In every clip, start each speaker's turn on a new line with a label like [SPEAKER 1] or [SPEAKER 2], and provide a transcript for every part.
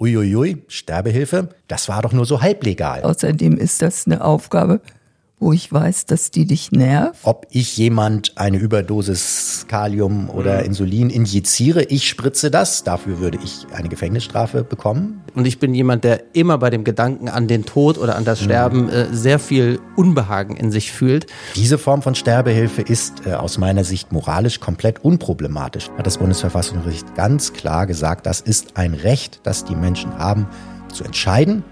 [SPEAKER 1] Uiuiui, Sterbehilfe, das war doch nur so halblegal.
[SPEAKER 2] Außerdem ist das eine Aufgabe, wo ich weiß, dass die dich nervt.
[SPEAKER 1] Ob ich jemand eine Überdosis Kalium oder
[SPEAKER 3] Mhm.
[SPEAKER 1] Insulin injiziere, ich spritze das, dafür würde ich eine Gefängnisstrafe bekommen.
[SPEAKER 3] Und ich bin jemand, der immer bei dem Gedanken an den Tod oder an das Sterben äh, sehr viel Unbehagen in sich fühlt.
[SPEAKER 1] Diese Form von Sterbehilfe ist äh, aus meiner Sicht moralisch komplett unproblematisch. Hat das Bundesverfassungsgericht ganz klar gesagt, das ist ein Recht, das die Menschen haben, zu entscheiden,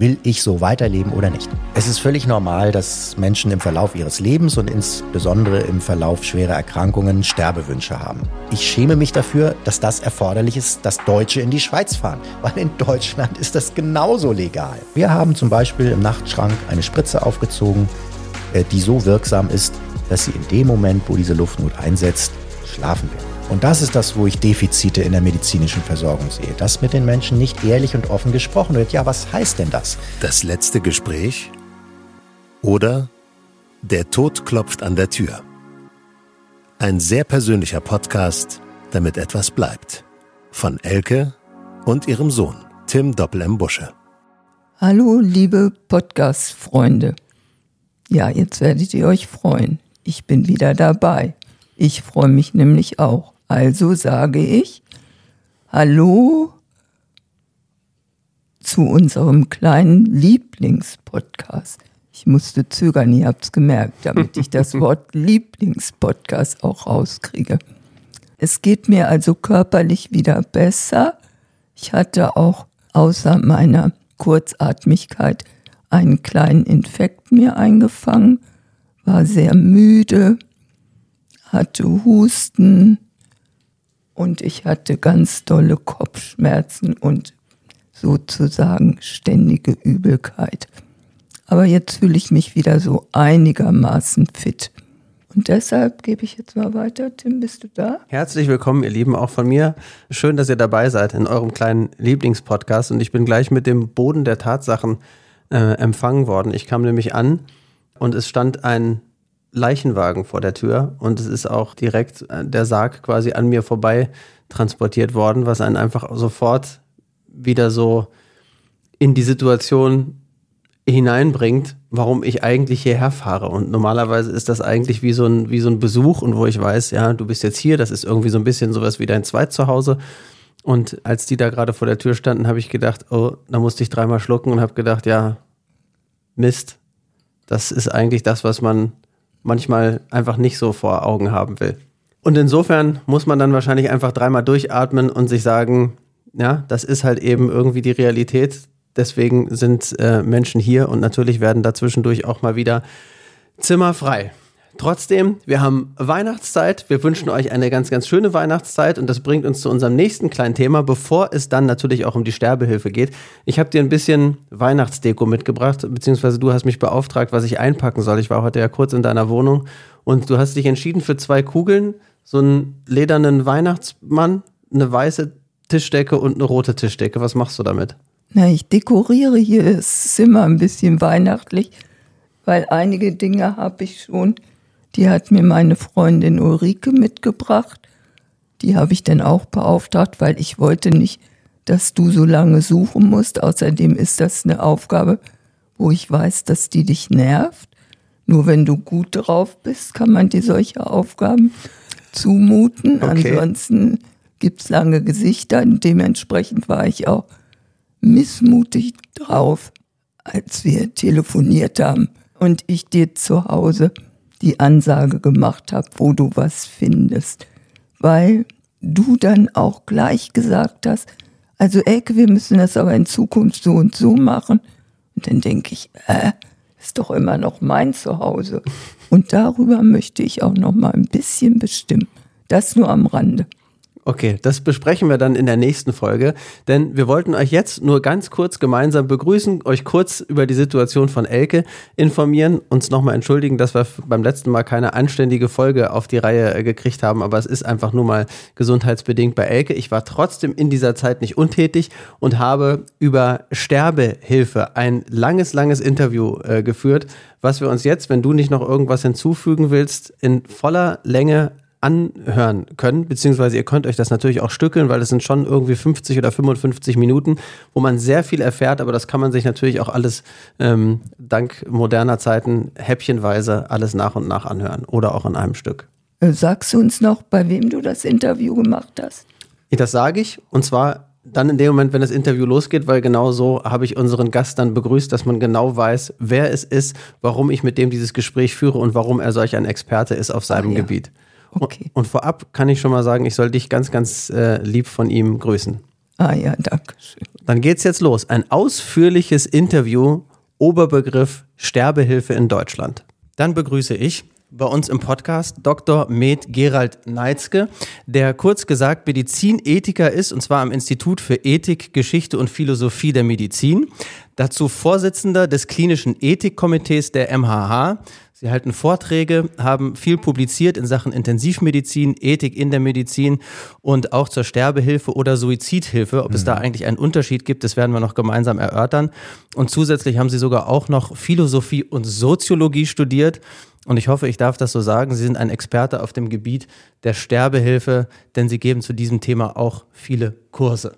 [SPEAKER 1] will ich so weiterleben oder nicht. Es ist völlig normal, dass Menschen im Verlauf ihres Lebens und insbesondere im Verlauf schwerer Erkrankungen Sterbewünsche haben. Ich schäme mich dafür, dass das erforderlich ist, dass Deutsche in die Schweiz fahren, weil in Deutschland ist das genauso legal. Wir haben zum Beispiel im Nachtschrank eine Spritze aufgezogen, äh, die so wirksam ist, dass sie in dem Moment, wo diese Luftnot einsetzt, schlafen will. Und das ist das, wo ich Defizite in der medizinischen Versorgung sehe, dass mit den Menschen nicht ehrlich und offen gesprochen wird. Ja, was heißt denn das?
[SPEAKER 4] Das letzte Gespräch oder Der Tod klopft an der Tür. Ein sehr persönlicher Podcast, damit etwas bleibt. Von Elke und ihrem Sohn, Tim Doppel M. Busche.
[SPEAKER 2] Hallo, liebe Podcast-Freunde. Ja, jetzt werdet ihr euch freuen. Ich bin wieder dabei. Ich freue mich nämlich auch. Also sage ich Hallo zu unserem kleinen Lieblingspodcast. Ich musste zögern, ihr habt's gemerkt, damit ich das Wort Lieblingspodcast auch rauskriege. Es geht mir also körperlich wieder besser. Ich hatte auch außer meiner Kurzatmigkeit einen kleinen Infekt mir eingefangen, war sehr müde, hatte Husten und ich hatte ganz dolle Kopfschmerzen und sozusagen ständige Übelkeit. Aber jetzt fühle ich mich wieder so einigermaßen fit. Und deshalb gebe ich jetzt mal weiter. Tim, bist du da?
[SPEAKER 3] Herzlich willkommen, ihr Lieben, auch von mir. Schön, dass ihr dabei seid in eurem kleinen Lieblingspodcast. Und ich bin gleich mit dem Boden der Tatsachen äh, empfangen worden. Ich kam nämlich an und es stand ein Leichenwagen vor der Tür und es ist auch direkt äh, der Sarg quasi an mir vorbei transportiert worden, was einen einfach sofort wieder so in die Situation hineinbringt, warum ich eigentlich hierher fahre. Und normalerweise ist das eigentlich wie so ein, wie so ein Besuch und wo ich weiß, ja, du bist jetzt hier, das ist irgendwie so ein bisschen sowas wie dein Zweitzuhause. Und als die da gerade vor der Tür standen, habe ich gedacht, oh, da musste ich dreimal schlucken und habe gedacht, ja, Mist, das ist eigentlich das, was man manchmal einfach nicht so vor Augen haben will. Und insofern muss man dann wahrscheinlich einfach dreimal durchatmen und sich sagen, ja, das ist halt eben irgendwie die Realität. Deswegen sind äh, Menschen hier und natürlich werden dazwischendurch auch mal wieder Zimmer frei. Trotzdem, wir haben Weihnachtszeit. Wir wünschen euch eine ganz, ganz schöne Weihnachtszeit und das bringt uns zu unserem nächsten kleinen Thema, bevor es dann natürlich auch um die Sterbehilfe geht. Ich habe dir ein bisschen Weihnachtsdeko mitgebracht, beziehungsweise du hast mich beauftragt, was ich einpacken soll. Ich war heute ja kurz in deiner Wohnung und du hast dich entschieden für zwei Kugeln, so einen ledernen Weihnachtsmann, eine weiße Tischdecke und eine rote Tischdecke. Was machst du damit?
[SPEAKER 2] Na, ich dekoriere hier das Zimmer ein bisschen weihnachtlich, weil einige Dinge habe ich schon. Die hat mir meine Freundin Ulrike mitgebracht. Die habe ich dann auch beauftragt, weil ich wollte nicht, dass du so lange suchen musst. Außerdem ist das eine Aufgabe, wo ich weiß, dass die dich nervt. Nur wenn du gut drauf bist, kann man dir solche Aufgaben zumuten.
[SPEAKER 3] Okay.
[SPEAKER 2] Ansonsten gibt's lange Gesichter. Dementsprechend war ich auch missmutig drauf, als wir telefoniert haben und ich dir zu Hause die Ansage gemacht habe, wo du was findest. Weil du dann auch gleich gesagt hast, also Elke, wir müssen das aber in Zukunft so und so machen. Und dann denke ich, äh, ist doch immer noch mein Zuhause. Und darüber möchte ich auch noch mal ein bisschen bestimmen. Das nur am Rande.
[SPEAKER 3] Okay, das besprechen wir dann in der nächsten Folge, denn wir wollten euch jetzt nur ganz kurz gemeinsam begrüßen, euch kurz über die Situation von Elke informieren, uns nochmal entschuldigen, dass wir beim letzten Mal keine anständige Folge auf die Reihe äh, gekriegt haben, aber es ist einfach nur mal gesundheitsbedingt bei Elke. Ich war trotzdem in dieser Zeit nicht untätig und habe über Sterbehilfe ein langes, langes Interview äh, geführt, was wir uns jetzt, wenn du nicht noch irgendwas hinzufügen willst, in voller Länge anhören können, beziehungsweise ihr könnt euch das natürlich auch stückeln, weil es sind schon irgendwie 50 oder 55 Minuten, wo man sehr viel erfährt, aber das kann man sich natürlich auch alles ähm, dank moderner Zeiten häppchenweise alles nach und nach anhören oder auch an einem Stück.
[SPEAKER 2] Äh, sagst du uns noch, bei wem du das Interview gemacht hast?
[SPEAKER 3] Das sage ich und zwar dann in dem Moment, wenn das Interview losgeht, weil genau so habe ich unseren Gast dann begrüßt, dass man genau weiß, wer es ist, warum ich mit dem dieses Gespräch führe und warum er solch ein Experte ist auf seinem
[SPEAKER 2] Ach ja.
[SPEAKER 3] Gebiet.
[SPEAKER 2] Okay.
[SPEAKER 3] Und, und vorab kann ich schon mal sagen, ich soll dich ganz, ganz äh, lieb von ihm grüßen.
[SPEAKER 2] Ah ja, danke schön.
[SPEAKER 3] Dann geht's jetzt los. Ein ausführliches Interview, Oberbegriff Sterbehilfe in Deutschland. Dann begrüße ich bei uns im Podcast Dr. Med Gerald Neitzke, der kurz gesagt Medizinethiker ist, und zwar am Institut für Ethik, Geschichte und Philosophie der Medizin. Dazu Vorsitzender des klinischen Ethikkomitees der MHH. Sie halten Vorträge, haben viel publiziert in Sachen Intensivmedizin, Ethik in der Medizin und auch zur Sterbehilfe oder Suizidhilfe. Ob es da eigentlich einen Unterschied gibt, das werden wir noch gemeinsam erörtern. Und zusätzlich haben Sie sogar auch noch Philosophie und Soziologie studiert. Und ich hoffe, ich darf das so sagen. Sie sind ein Experte auf dem Gebiet der Sterbehilfe, denn Sie geben zu diesem Thema auch viele Kurse.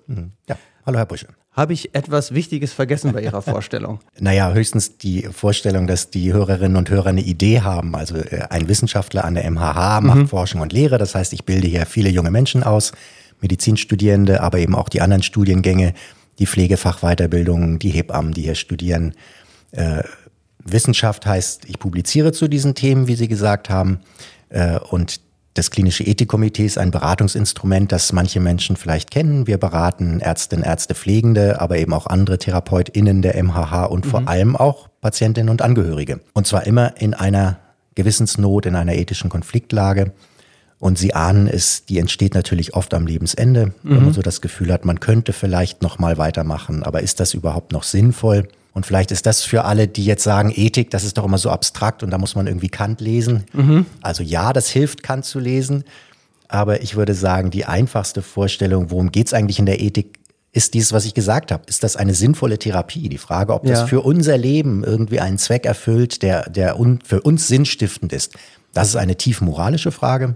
[SPEAKER 1] Ja, hallo Herr Busche.
[SPEAKER 3] Habe ich etwas Wichtiges vergessen bei Ihrer Vorstellung?
[SPEAKER 1] Naja, höchstens die Vorstellung, dass die Hörerinnen und Hörer eine Idee haben. Also äh, ein Wissenschaftler an der MHH macht Forschung und Lehre. Das heißt, ich bilde hier viele junge Menschen aus, Medizinstudierende, aber eben auch die anderen Studiengänge, die Pflegefachweiterbildung, die Hebammen, die hier studieren. Äh, Wissenschaft heißt, ich publiziere zu diesen Themen, wie Sie gesagt haben. Äh, und das klinische Ethikkomitee ist ein Beratungsinstrument, das manche Menschen vielleicht kennen. Wir beraten Ärztinnen, Ärzte, Pflegende, aber eben auch andere TherapeutInnen der MHH und vor allem auch Patientinnen und Angehörige. Und zwar immer in einer Gewissensnot, in einer ethischen Konfliktlage. Und Sie ahnen es, die entsteht natürlich oft am Lebensende, wenn man so das Gefühl hat, man könnte vielleicht noch mal weitermachen, aber ist das überhaupt noch sinnvoll? Und vielleicht ist das für alle, die jetzt sagen, Ethik, das ist doch immer so abstrakt und da muss man irgendwie Kant lesen. Also ja, das hilft, Kant zu lesen. Aber ich würde sagen, die einfachste Vorstellung, worum geht's eigentlich in der Ethik, ist dieses, was ich gesagt habe. Ist das eine sinnvolle Therapie? Die Frage, ob das
[SPEAKER 3] Ja.
[SPEAKER 1] für unser Leben irgendwie einen Zweck erfüllt, der, der un, für uns sinnstiftend ist. Das ist eine tief moralische Frage.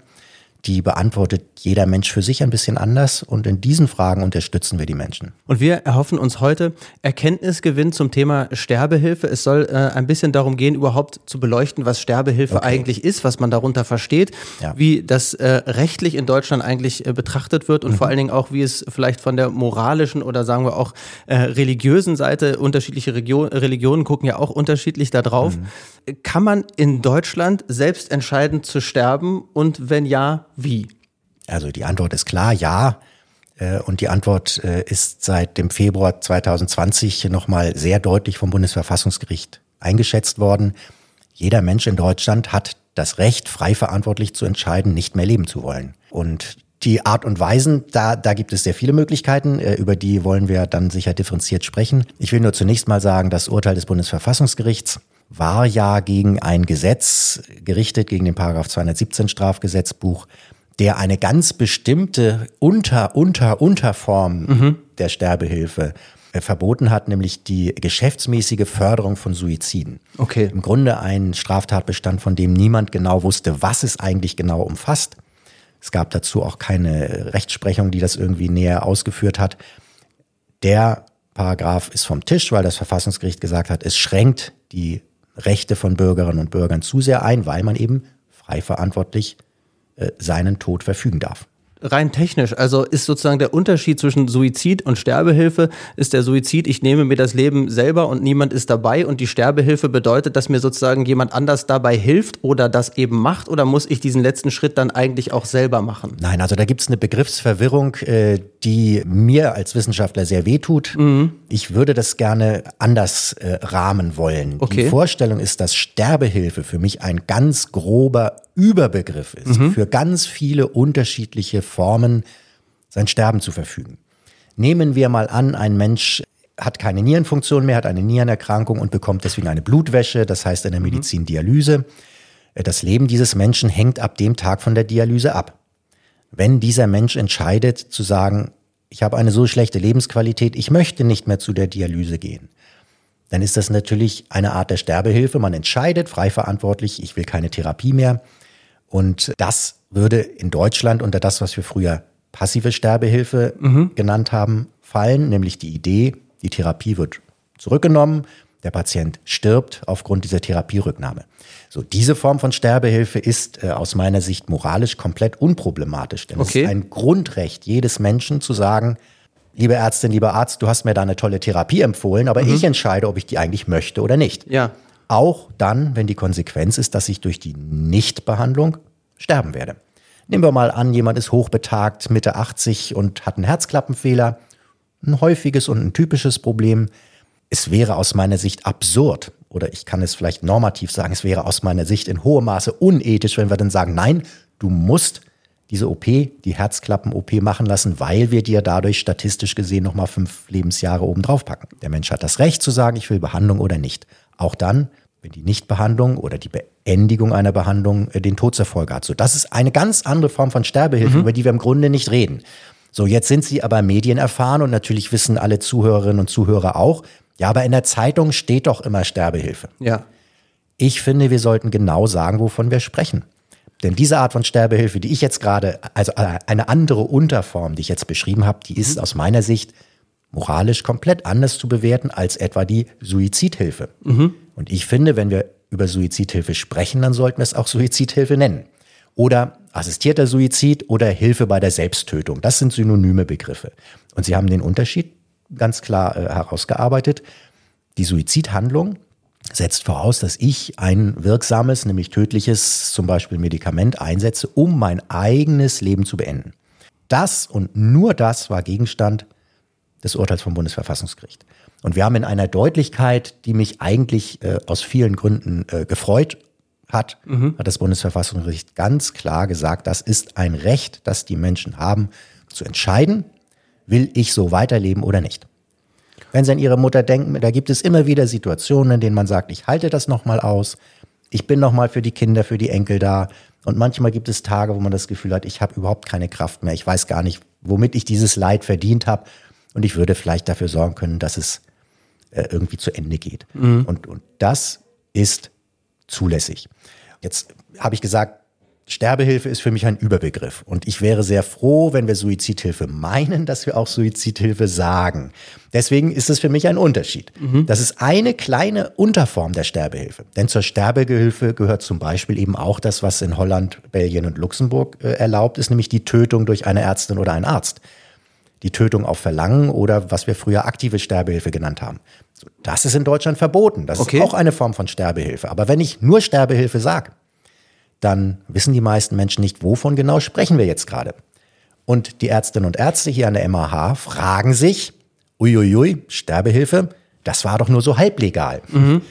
[SPEAKER 1] Die beantwortet jeder Mensch für sich ein bisschen anders. Und in diesen Fragen unterstützen wir die Menschen.
[SPEAKER 3] Und wir erhoffen uns heute Erkenntnisgewinn zum Thema Sterbehilfe. Es soll äh, ein bisschen darum gehen, überhaupt zu beleuchten, was Sterbehilfe
[SPEAKER 1] Okay.
[SPEAKER 3] eigentlich ist, was man darunter versteht,
[SPEAKER 1] Ja.
[SPEAKER 3] wie das äh, rechtlich in Deutschland eigentlich äh, betrachtet wird und
[SPEAKER 1] Mhm.
[SPEAKER 3] vor allen Dingen auch, wie es vielleicht von der moralischen oder sagen wir auch äh, religiösen Seite, unterschiedliche Region, Religionen gucken ja auch unterschiedlich da drauf.
[SPEAKER 1] Mhm.
[SPEAKER 3] Kann man in Deutschland selbst entscheiden zu sterben und wenn ja, wie?
[SPEAKER 1] Also die Antwort ist klar, ja. Äh, Und die Antwort äh, ist seit dem Februar 2020 nochmal sehr deutlich vom Bundesverfassungsgericht eingeschätzt worden. Jeder Mensch in Deutschland hat das Recht, frei verantwortlich zu entscheiden, nicht mehr leben zu wollen. Und die Art und Weisen, da, da gibt es sehr viele Möglichkeiten, äh, über die wollen wir dann sicher differenziert sprechen. Ich will nur zunächst mal sagen, das Urteil des Bundesverfassungsgerichts war ja gegen ein Gesetz gerichtet, gegen den Paragraph 217 Strafgesetzbuch, der eine ganz bestimmte Unter, Unter, Unterform der Sterbehilfe äh, verboten hat, nämlich die geschäftsmäßige Förderung von Suiziden.
[SPEAKER 3] Okay.
[SPEAKER 1] Im Grunde ein Straftatbestand, von dem niemand genau wusste, was es eigentlich genau umfasst. Es gab dazu auch keine Rechtsprechung, die das irgendwie näher ausgeführt hat. Der Paragraph ist vom Tisch, weil das Verfassungsgericht gesagt hat, es schränkt die Rechte von Bürgerinnen und Bürgern zu sehr ein, weil man eben frei verantwortlich äh, seinen Tod verfügen darf.
[SPEAKER 3] rein technisch, also ist sozusagen der Unterschied zwischen Suizid und Sterbehilfe, ist der Suizid, ich nehme mir das Leben selber und niemand ist dabei und die Sterbehilfe bedeutet, dass mir sozusagen jemand anders dabei hilft oder das eben macht oder muss ich diesen letzten Schritt dann eigentlich auch selber machen?
[SPEAKER 1] Nein, also da gibt es eine Begriffsverwirrung, äh, die mir als Wissenschaftler sehr wehtut. Ich würde das gerne anders äh, rahmen wollen.
[SPEAKER 3] Okay.
[SPEAKER 1] Die Vorstellung ist, dass Sterbehilfe für mich ein ganz grober Überbegriff ist, für ganz viele unterschiedliche Formen sein Sterben zu verfügen. Nehmen wir mal an, ein Mensch hat keine Nierenfunktion mehr, hat eine Nierenerkrankung und bekommt deswegen eine Blutwäsche, das heißt in der Medizin Dialyse. Äh, Das Leben dieses Menschen hängt ab dem Tag von der Dialyse ab. Wenn dieser Mensch entscheidet zu sagen, ich habe eine so schlechte Lebensqualität, ich möchte nicht mehr zu der Dialyse gehen, dann ist das natürlich eine Art der Sterbehilfe. Man entscheidet frei verantwortlich, ich will keine Therapie mehr. Und das würde in Deutschland unter das, was wir früher passive Sterbehilfe mhm. genannt haben, fallen, nämlich die Idee, die Therapie wird zurückgenommen, der Patient stirbt aufgrund dieser Therapierücknahme. So, diese Form von Sterbehilfe ist äh, aus meiner Sicht moralisch komplett unproblematisch, denn okay. es ist ein Grundrecht jedes Menschen zu sagen, liebe Ärztin, lieber Arzt, du hast mir da eine tolle Therapie empfohlen, aber mhm. ich entscheide, ob ich die eigentlich möchte oder nicht.
[SPEAKER 3] Ja.
[SPEAKER 1] Auch dann, wenn die Konsequenz ist, dass ich durch die Nichtbehandlung sterben werde. Nehmen wir mal an, jemand ist hochbetagt, Mitte 80 und hat einen Herzklappenfehler. Ein häufiges und ein typisches Problem. Es wäre aus meiner Sicht absurd, oder ich kann es vielleicht normativ sagen, es wäre aus meiner Sicht in hohem Maße unethisch, wenn wir dann sagen, nein, du musst diese OP, die Herzklappen-OP machen lassen, weil wir dir dadurch statistisch gesehen nochmal fünf Lebensjahre oben drauf packen. Der Mensch hat das Recht zu sagen, ich will Behandlung oder nicht. Auch dann, wenn die Nichtbehandlung oder die Beendigung einer Behandlung äh, den Tod zur Folge hat. So, das ist eine ganz andere Form von Sterbehilfe, mhm. über die wir im Grunde nicht reden. So, jetzt sind Sie aber Medien erfahren und natürlich wissen alle Zuhörerinnen und Zuhörer auch, ja, aber in der Zeitung steht doch immer Sterbehilfe.
[SPEAKER 3] Ja.
[SPEAKER 1] Ich finde, wir sollten genau sagen, wovon wir sprechen. Denn diese Art von Sterbehilfe, die ich jetzt gerade, also äh, eine andere Unterform, die ich jetzt beschrieben habe, die ist mhm. aus meiner Sicht moralisch komplett anders zu bewerten als etwa die Suizidhilfe. Mhm. Und ich finde, wenn wir über Suizidhilfe sprechen, dann sollten wir es auch Suizidhilfe nennen. Oder assistierter Suizid oder Hilfe bei der Selbsttötung. Das sind synonyme Begriffe. Und Sie haben den Unterschied ganz klar äh, herausgearbeitet. Die Suizidhandlung setzt voraus, dass ich ein wirksames, nämlich tödliches, zum Beispiel Medikament einsetze, um mein eigenes Leben zu beenden. Das und nur das war Gegenstand des Urteils vom Bundesverfassungsgericht. Und wir haben in einer Deutlichkeit, die mich eigentlich äh, aus vielen Gründen äh, gefreut hat, mhm. hat das Bundesverfassungsgericht ganz klar gesagt, das ist ein Recht, das die Menschen haben, zu entscheiden, will ich so weiterleben oder nicht. Wenn Sie an Ihre Mutter denken, da gibt es immer wieder Situationen, in denen man sagt, ich halte das nochmal aus, ich bin nochmal für die Kinder, für die Enkel da. Und manchmal gibt es Tage, wo man das Gefühl hat, ich habe überhaupt keine Kraft mehr, ich weiß gar nicht, womit ich dieses Leid verdient habe. Und ich würde vielleicht dafür sorgen können, dass es äh, irgendwie zu Ende geht. Mhm. Und, und das ist zulässig. Jetzt habe ich gesagt, Sterbehilfe ist für mich ein Überbegriff. Und ich wäre sehr froh, wenn wir Suizidhilfe meinen, dass wir auch Suizidhilfe sagen. Deswegen ist es für mich ein Unterschied. Mhm. Das ist eine kleine Unterform der Sterbehilfe. Denn zur Sterbehilfe gehört zum Beispiel eben auch das, was in Holland, Belgien und Luxemburg äh, erlaubt ist, nämlich die Tötung durch eine Ärztin oder einen Arzt. Die Tötung auf Verlangen oder was wir früher aktive Sterbehilfe genannt haben. Das ist in Deutschland verboten. Das okay. ist auch eine Form von Sterbehilfe. Aber wenn ich nur Sterbehilfe sage, dann wissen die meisten Menschen nicht, wovon genau sprechen wir jetzt gerade. Und die Ärztinnen und Ärzte hier an der MAH fragen sich, uiuiui, Sterbehilfe, das war doch nur so halblegal. Mhm.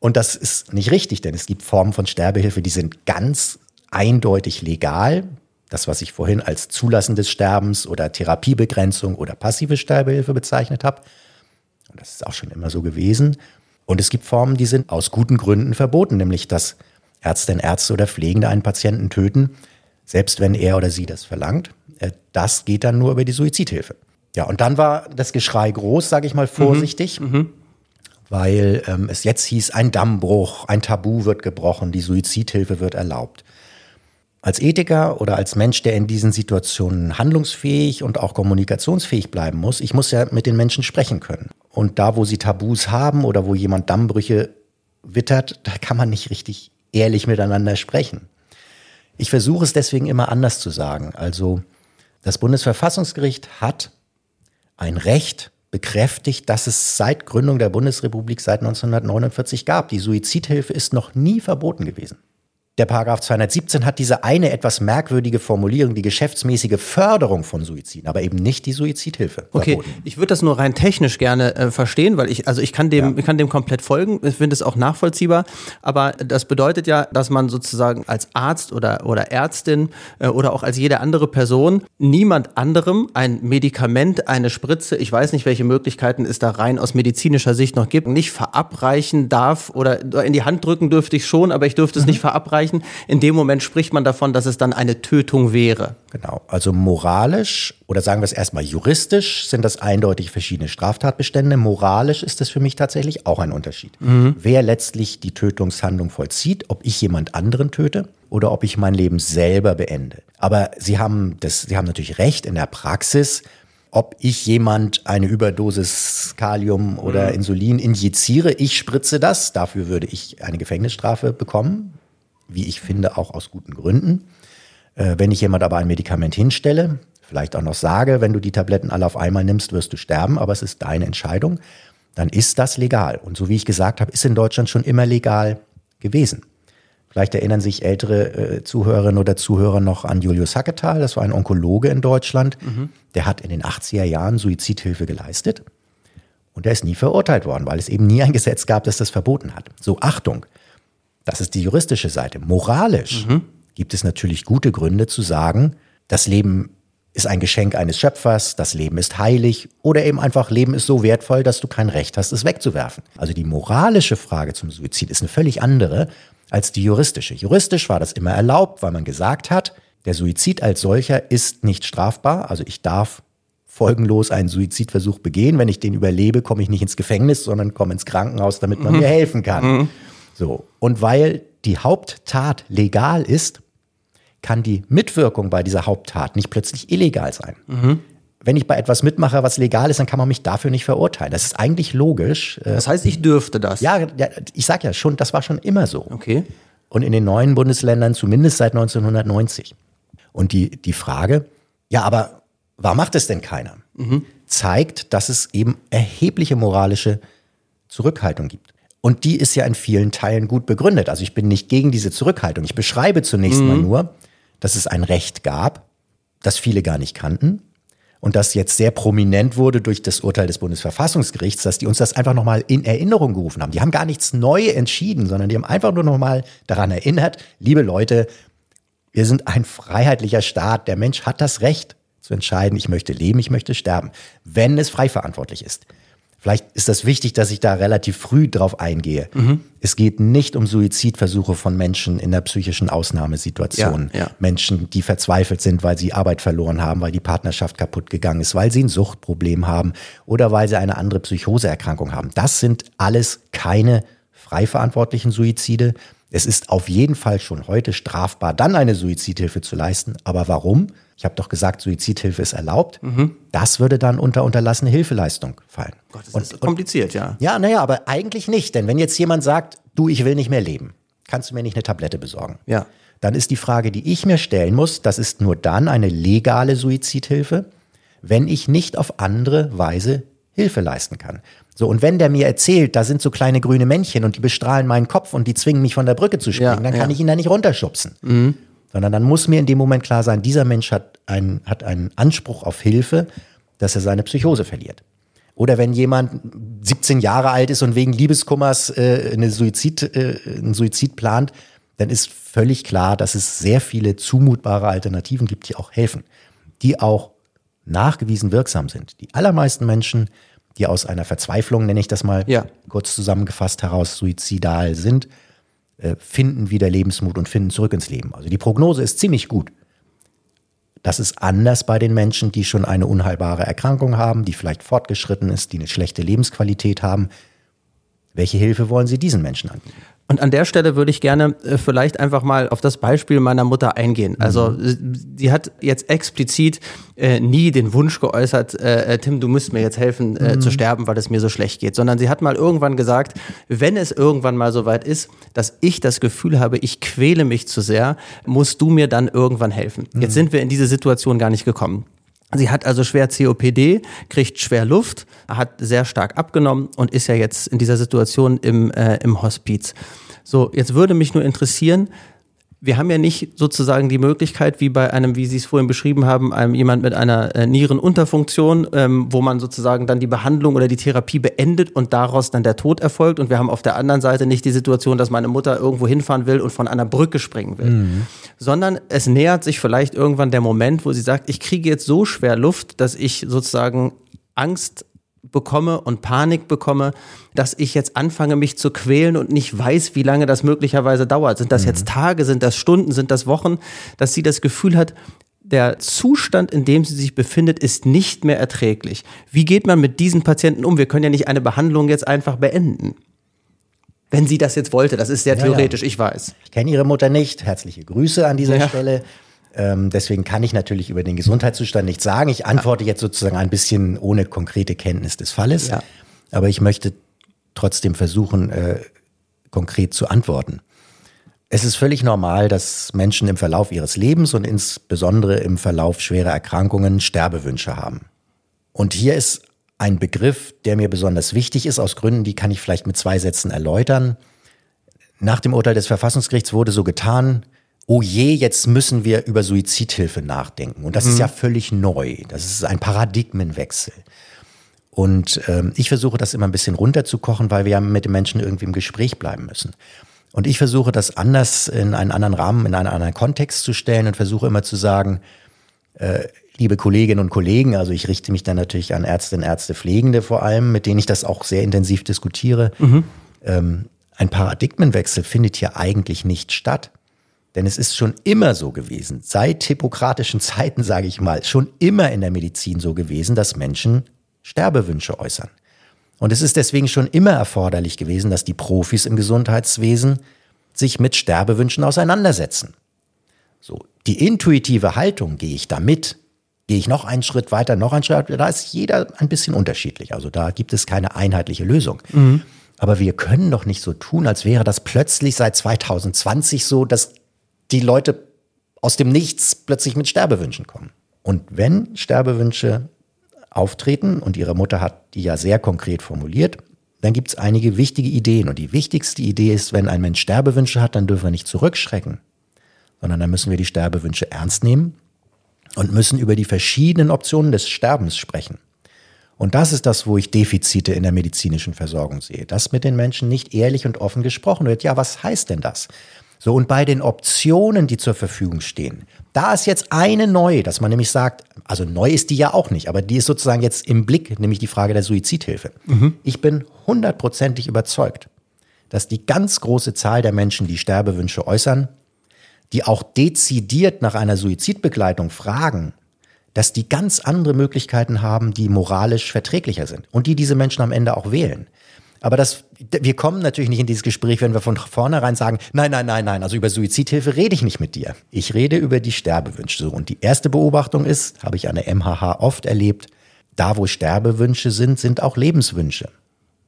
[SPEAKER 1] Und das ist nicht richtig, denn es gibt Formen von Sterbehilfe, die sind ganz eindeutig legal. Das, was ich vorhin als Zulassen des Sterbens oder Therapiebegrenzung oder passive Sterbehilfe bezeichnet habe. Und das ist auch schon immer so gewesen. Und es gibt Formen, die sind aus guten Gründen verboten, nämlich das Ärztinnen, Ärzte oder Pflegende einen Patienten töten, selbst wenn er oder sie das verlangt. Äh, das geht dann nur über die Suizidhilfe. Ja, und dann war das Geschrei groß, sage ich mal vorsichtig, mhm. Mhm. weil ähm, es jetzt hieß, ein Dammbruch, ein Tabu wird gebrochen, die Suizidhilfe wird erlaubt. Als Ethiker oder als Mensch, der in diesen Situationen handlungsfähig und auch kommunikationsfähig bleiben muss, ich muss ja mit den Menschen sprechen können. Und da, wo sie Tabus haben oder wo jemand Dammbrüche wittert, da kann man nicht richtig ehrlich miteinander sprechen. Ich versuche es deswegen immer anders zu sagen. Also das Bundesverfassungsgericht hat ein Recht bekräftigt, das es seit Gründung der Bundesrepublik seit 1949 gab. Die Suizidhilfe ist noch nie verboten gewesen. Der Paragraph 217 hat diese eine etwas merkwürdige Formulierung, die geschäftsmäßige Förderung von Suiziden, aber eben nicht die Suizidhilfe.
[SPEAKER 3] Okay, verboten. ich würde das nur rein technisch gerne äh, verstehen, weil ich, also ich kann dem, ja. ich kann dem komplett folgen, ich finde es auch nachvollziehbar, aber das bedeutet ja, dass man sozusagen als Arzt oder, oder Ärztin äh, oder auch als jede andere Person niemand anderem ein Medikament, eine Spritze, ich weiß nicht, welche Möglichkeiten es da rein aus medizinischer Sicht noch gibt, nicht verabreichen darf oder in die Hand drücken dürfte ich schon, aber ich dürfte es mhm. nicht verabreichen Anführungszeichen. In dem Moment spricht man davon, dass es dann eine Tötung wäre.
[SPEAKER 1] Genau. Also moralisch oder sagen wir es erstmal juristisch sind das eindeutig verschiedene Straftatbestände. Moralisch ist das für mich tatsächlich auch ein Unterschied. Mhm. Wer letztlich die Tötungshandlung vollzieht, ob ich jemand anderen töte oder ob ich mein Leben selber beende. Aber Sie haben das, Sie haben natürlich recht in der Praxis. Ob ich jemand eine Überdosis Kalium oder
[SPEAKER 3] Mhm.
[SPEAKER 1] Insulin injiziere, ich spritze das, dafür würde ich eine Gefängnisstrafe bekommen, wie ich finde, auch aus guten Gründen. Äh, wenn ich jemand aber ein Medikament hinstelle, vielleicht auch noch sage, wenn du die Tabletten alle auf einmal nimmst, wirst du sterben, aber es ist deine Entscheidung, dann ist das legal. Und so wie ich gesagt habe, ist in Deutschland schon immer legal gewesen. Vielleicht erinnern sich ältere äh, Zuhörerinnen oder Zuhörer noch an Julius Hacketal, das war ein Onkologe in Deutschland, der hat in den 80er Jahren Suizidhilfe geleistet und er ist nie verurteilt worden, weil es eben nie ein Gesetz gab, das das verboten hat. So, Achtung, das ist die juristische Seite. Moralisch gibt es natürlich gute Gründe zu sagen, das Leben ist ein Geschenk eines Schöpfers, das Leben ist heilig oder eben einfach Leben ist so wertvoll, dass du kein Recht hast, es wegzuwerfen. Also die moralische Frage zum Suizid ist eine völlig andere als die juristische. Juristisch war das immer erlaubt, weil man gesagt hat, der Suizid als solcher ist nicht strafbar, also ich darf folgenlos einen Suizidversuch begehen. Wenn ich den überlebe, komme ich nicht ins Gefängnis, sondern komme ins Krankenhaus, damit man mir helfen kann. So. Und weil die Haupttat legal ist, kann die Mitwirkung bei dieser Haupttat nicht plötzlich illegal sein. Wenn ich bei etwas mitmache, was legal ist, dann kann man mich dafür nicht verurteilen. Das ist eigentlich logisch. Äh,
[SPEAKER 3] Das heißt, ich dürfte das.
[SPEAKER 1] Ja, ich sag ja schon, das war schon immer so.
[SPEAKER 3] Okay.
[SPEAKER 1] Und in den neuen Bundesländern zumindest seit 1990. Und die, die Frage, ja, aber warum macht es denn keiner? Zeigt, dass es eben erhebliche moralische Zurückhaltung gibt. Und die ist ja in vielen Teilen gut begründet. Also ich bin nicht gegen diese Zurückhaltung. Ich beschreibe zunächst mal nur, dass es ein Recht gab, das viele gar nicht kannten und das jetzt sehr prominent wurde durch das Urteil des Bundesverfassungsgerichts, dass die uns das einfach nochmal in Erinnerung gerufen haben. Die haben gar nichts neu entschieden, sondern die haben einfach nur nochmal daran erinnert, liebe Leute, wir sind ein freiheitlicher Staat. Der Mensch hat das Recht zu entscheiden, ich möchte leben, ich möchte sterben, wenn es frei verantwortlich ist. Vielleicht ist das wichtig, dass ich da relativ früh drauf eingehe. Es geht nicht um Suizidversuche von Menschen in der psychischen Ausnahmesituation.
[SPEAKER 3] Ja, ja.
[SPEAKER 1] Menschen, die verzweifelt sind, weil sie Arbeit verloren haben, weil die Partnerschaft kaputt gegangen ist, weil sie ein Suchtproblem haben oder weil sie eine andere Psychoseerkrankung haben. Das sind alles keine frei verantwortlichen Suizide. Es ist auf jeden Fall schon heute strafbar, dann eine Suizidhilfe zu leisten. Aber warum? Ich habe doch gesagt, Suizidhilfe ist erlaubt. Das würde dann unter unterlassene Hilfeleistung fallen.
[SPEAKER 3] Mhm. Gott, das ist kompliziert, ja.
[SPEAKER 1] Ja, naja, aber eigentlich nicht. Denn wenn jetzt jemand sagt, du, ich will nicht mehr leben, kannst du mir nicht eine Tablette besorgen?
[SPEAKER 3] Ja.
[SPEAKER 1] Dann ist die Frage, die ich mir stellen muss, das ist nur dann eine legale Suizidhilfe, wenn ich nicht auf andere Weise Hilfe leisten kann. So, und wenn der mir erzählt, da sind so kleine grüne Männchen und die bestrahlen meinen Kopf und die zwingen mich von der Brücke zu springen,
[SPEAKER 3] Ja,
[SPEAKER 1] dann kann
[SPEAKER 3] ja. Mhm.
[SPEAKER 1] ich ihn da nicht runterschubsen. Sondern dann muss mir in dem Moment klar sein, dieser Mensch hat einen, hat einen Anspruch auf Hilfe, dass er seine Psychose verliert. Oder wenn jemand 17 Jahre alt ist und wegen Liebeskummers äh, eine Suizid, äh, einen Suizid plant, dann ist völlig klar, dass es sehr viele zumutbare Alternativen gibt, die auch helfen, die auch nachgewiesen wirksam sind. Die allermeisten Menschen, die aus einer Verzweiflung, nenne ich das mal
[SPEAKER 3] Ja.
[SPEAKER 1] kurz zusammengefasst heraus, suizidal sind, finden wieder Lebensmut und finden zurück ins Leben. Also die Prognose ist ziemlich gut. Das ist anders bei den Menschen, die schon eine unheilbare Erkrankung haben, die vielleicht fortgeschritten ist, die eine schlechte Lebensqualität haben. Welche Hilfe wollen Sie diesen Menschen anbieten?
[SPEAKER 3] Und an der Stelle würde ich gerne äh, vielleicht einfach mal auf das Beispiel meiner Mutter eingehen. Also äh, sie hat jetzt explizit äh, nie den Wunsch geäußert, äh, äh, Tim, du müsst mir jetzt helfen äh, zu sterben, weil es mir so schlecht geht, sondern sie hat mal irgendwann gesagt, wenn es irgendwann mal so weit ist, dass ich das Gefühl habe, ich quäle mich zu sehr, musst du mir dann irgendwann helfen. Jetzt sind wir in diese Situation gar nicht gekommen. Sie hat also schwer COPD, kriegt schwer Luft, hat sehr stark abgenommen und ist ja jetzt in dieser Situation im, äh, im Hospiz. So, jetzt würde mich nur interessieren, wir haben ja nicht sozusagen die Möglichkeit, wie bei einem, wie Sie es vorhin beschrieben haben, einem jemand mit einer äh, Nierenunterfunktion, ähm, wo man sozusagen dann die Behandlung oder die Therapie beendet und daraus dann der Tod erfolgt. Und wir haben auf der anderen Seite nicht die Situation, dass meine Mutter irgendwo hinfahren will und von einer Brücke springen will. Sondern es nähert sich vielleicht irgendwann der Moment, wo sie sagt, ich kriege jetzt so schwer Luft, dass ich sozusagen Angst bekomme und Panik bekomme, dass ich jetzt anfange, mich zu quälen und nicht weiß, wie lange das möglicherweise dauert. Sind das jetzt Tage, sind das Stunden, sind das Wochen, dass sie das Gefühl hat, der Zustand, in dem sie sich befindet, ist nicht mehr erträglich. Wie geht man mit diesen Patienten um? Wir können ja nicht eine Behandlung jetzt einfach beenden. wenn sie das jetzt wollte. Das ist sehr theoretisch, ja, ja. ich weiß.
[SPEAKER 1] Ich kenne ihre Mutter nicht. Herzliche Grüße an dieser ja. Stelle. Ähm, deswegen kann ich natürlich über den Gesundheitszustand nichts sagen. Ich antworte jetzt sozusagen ein bisschen ohne konkrete Kenntnis des Falles. Ja. Aber ich möchte trotzdem versuchen, äh, konkret zu antworten. Es ist völlig normal, dass Menschen im Verlauf ihres Lebens und insbesondere im Verlauf schwerer Erkrankungen Sterbewünsche haben. Und hier ist ein Begriff, der mir besonders wichtig ist, aus Gründen, die kann ich vielleicht mit zwei Sätzen erläutern. Nach dem Urteil des Verfassungsgerichts wurde so getan, oh je, jetzt müssen wir über Suizidhilfe nachdenken. Und das mhm. ist ja völlig neu. Das ist ein Paradigmenwechsel. Und ähm, ich versuche das immer ein bisschen runterzukochen, weil wir ja mit den Menschen irgendwie im Gespräch bleiben müssen. Und ich versuche das anders in einen anderen Rahmen, in einen anderen Kontext zu stellen und versuche immer zu sagen, äh, liebe Kolleginnen und Kollegen, also ich richte mich dann natürlich an Ärztinnen, Ärzte, Pflegende vor allem, mit denen ich das auch sehr intensiv diskutiere. Mhm. Ähm, ein Paradigmenwechsel findet hier eigentlich nicht statt. Denn es ist schon immer so gewesen, seit hippokratischen Zeiten, sage ich mal, schon immer in der Medizin so gewesen, dass Menschen Sterbewünsche äußern. Und es ist deswegen schon immer erforderlich gewesen, dass die Profis im Gesundheitswesen sich mit Sterbewünschen auseinandersetzen. So, die intuitive Haltung, gehe ich da mit? Gehe ich noch einen Schritt weiter, noch einen Schritt weiter? Da ist jeder ein bisschen unterschiedlich. Also da gibt es keine einheitliche Lösung. Mhm. Aber wir können doch nicht so tun, als wäre das plötzlich seit 2020 so, dass die Leute aus dem Nichts plötzlich mit Sterbewünschen kommen. Und wenn Sterbewünsche auftreten, und ihre Mutter hat die ja sehr konkret formuliert, dann gibt es einige wichtige Ideen. Und die wichtigste Idee ist, wenn ein Mensch Sterbewünsche hat, dann dürfen wir nicht zurückschrecken, sondern dann müssen wir die Sterbewünsche ernst nehmen und müssen über die verschiedenen Optionen des Sterbens sprechen. Und das ist das, wo ich Defizite in der medizinischen Versorgung sehe, dass mit den Menschen nicht ehrlich und offen gesprochen wird. Ja, was heißt denn das? So, und bei den Optionen, die zur Verfügung stehen, da ist jetzt eine neu, dass man nämlich sagt, also neu ist die ja auch nicht, aber die ist sozusagen jetzt im Blick, nämlich die Frage der Suizidhilfe. Mhm. Ich bin hundertprozentig überzeugt, dass die ganz große Zahl der Menschen, die Sterbewünsche äußern, die auch dezidiert nach einer Suizidbegleitung fragen, dass die ganz andere Möglichkeiten haben, die moralisch verträglicher sind und die diese Menschen am Ende auch wählen. Aber das, wir kommen natürlich nicht in dieses Gespräch, wenn wir von vornherein sagen, nein, nein, nein, nein, also über Suizidhilfe rede ich nicht mit dir. Ich rede über die Sterbewünsche. Und die erste Beobachtung ist, habe ich an der MHH oft erlebt, da wo Sterbewünsche sind, sind auch Lebenswünsche.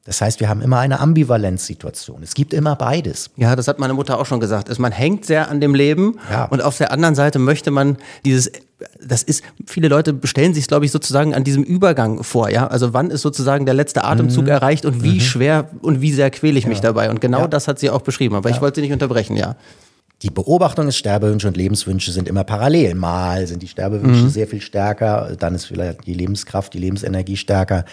[SPEAKER 1] Das heißt, wir haben immer eine Ambivalenzsituation. Es gibt immer beides.
[SPEAKER 3] Ja, das hat meine Mutter auch schon gesagt. Man hängt sehr an dem Leben ja. und auf der anderen Seite möchte man dieses, das ist, viele Leute stellen sich, glaube ich, sozusagen an diesem Übergang vor. Ja, also wann ist sozusagen der letzte Atemzug mhm. erreicht und wie mhm. schwer und wie sehr quäle ich ja. mich dabei? Und genau ja. das hat sie auch beschrieben. Aber ich wollte sie nicht unterbrechen, ja.
[SPEAKER 1] Die Beobachtung ist, Sterbewünsche und Lebenswünsche sind immer parallel. Mal sind die Sterbewünsche mhm. sehr viel stärker, dann ist vielleicht die Lebenskraft, die Lebensenergie stärker.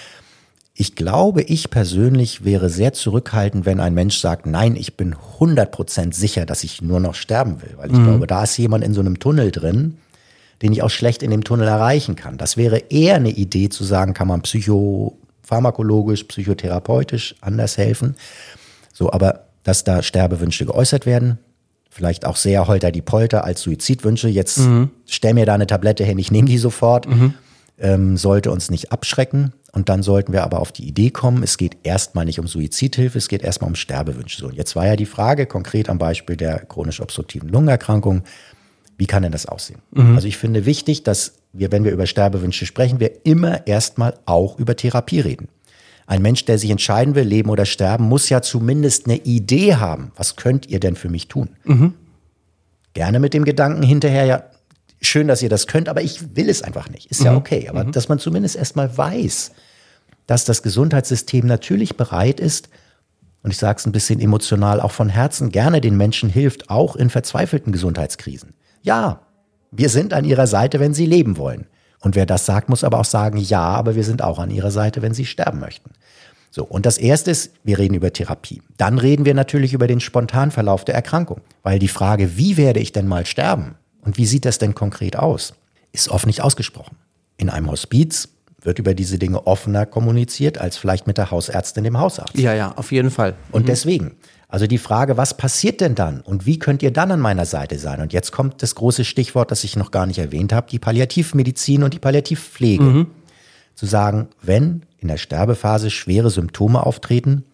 [SPEAKER 1] Ich glaube, ich persönlich wäre sehr zurückhaltend, wenn ein Mensch sagt, nein, ich bin 100% sicher, dass ich nur noch sterben will. Weil ich mhm. glaube, da ist jemand in so einem Tunnel drin, den ich auch schlecht in dem Tunnel erreichen kann. Das wäre eher eine Idee zu sagen, kann man psychopharmakologisch, psychotherapeutisch anders helfen. So, aber dass da Sterbewünsche geäußert werden, vielleicht auch sehr holter die Polter als Suizidwünsche. Jetzt mhm. stell mir da eine Tablette hin, ich nehme die sofort. Mhm. Ähm, sollte uns nicht abschrecken. Und dann sollten wir aber auf die Idee kommen, es geht erstmal nicht um Suizidhilfe, es geht erstmal um Sterbewünsche. So, und jetzt war ja die Frage konkret am Beispiel der chronisch obstruktiven Lungenerkrankung, wie kann denn das aussehen? Mhm. Also ich finde wichtig, dass wir, wenn wir über Sterbewünsche sprechen, wir immer erstmal auch über Therapie reden. Ein Mensch, der sich entscheiden will, leben oder sterben, muss ja zumindest eine Idee haben. Was könnt ihr denn für mich tun? Mhm. Gerne mit dem Gedanken hinterher, ja, schön, dass ihr das könnt, aber ich will es einfach nicht. Ist mhm. ja okay. Aber mhm. dass man zumindest erstmal weiß, dass das Gesundheitssystem natürlich bereit ist, und ich sage es ein bisschen emotional, auch von Herzen gerne den Menschen hilft, auch in verzweifelten Gesundheitskrisen. Ja, wir sind an ihrer Seite, wenn sie leben wollen. Und wer das sagt, muss aber auch sagen, ja, aber wir sind auch an ihrer Seite, wenn sie sterben möchten. So, und das erste ist, wir reden über Therapie. Dann reden wir natürlich über den Spontanverlauf der Erkrankung. Weil die Frage, wie werde ich denn mal sterben? Und wie sieht das denn konkret aus? Ist oft nicht ausgesprochen. In einem Hospiz wird über diese Dinge offener kommuniziert als vielleicht mit der Hausärztin, dem Hausarzt.
[SPEAKER 3] Ja, ja, auf jeden Fall.
[SPEAKER 1] Und mhm. deswegen, also die Frage, was passiert denn dann und wie könnt ihr dann an meiner Seite sein? Und jetzt kommt das große Stichwort, das ich noch gar nicht erwähnt habe, die Palliativmedizin und die Palliativpflege. Mhm. Zu sagen, wenn in der Sterbephase schwere Symptome auftreten,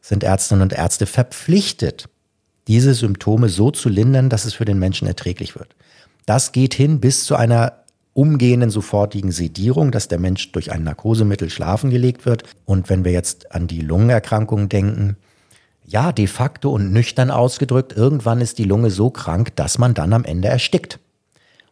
[SPEAKER 1] sind Ärztinnen und Ärzte verpflichtet, diese Symptome so zu lindern, dass es für den Menschen erträglich wird. Das geht hin bis zu einer umgehenden sofortigen Sedierung, dass der Mensch durch ein Narkosemittel schlafen gelegt wird. Und wenn wir jetzt an die Lungenerkrankungen denken, ja, de facto und nüchtern ausgedrückt, irgendwann ist die Lunge so krank, dass man dann am Ende erstickt.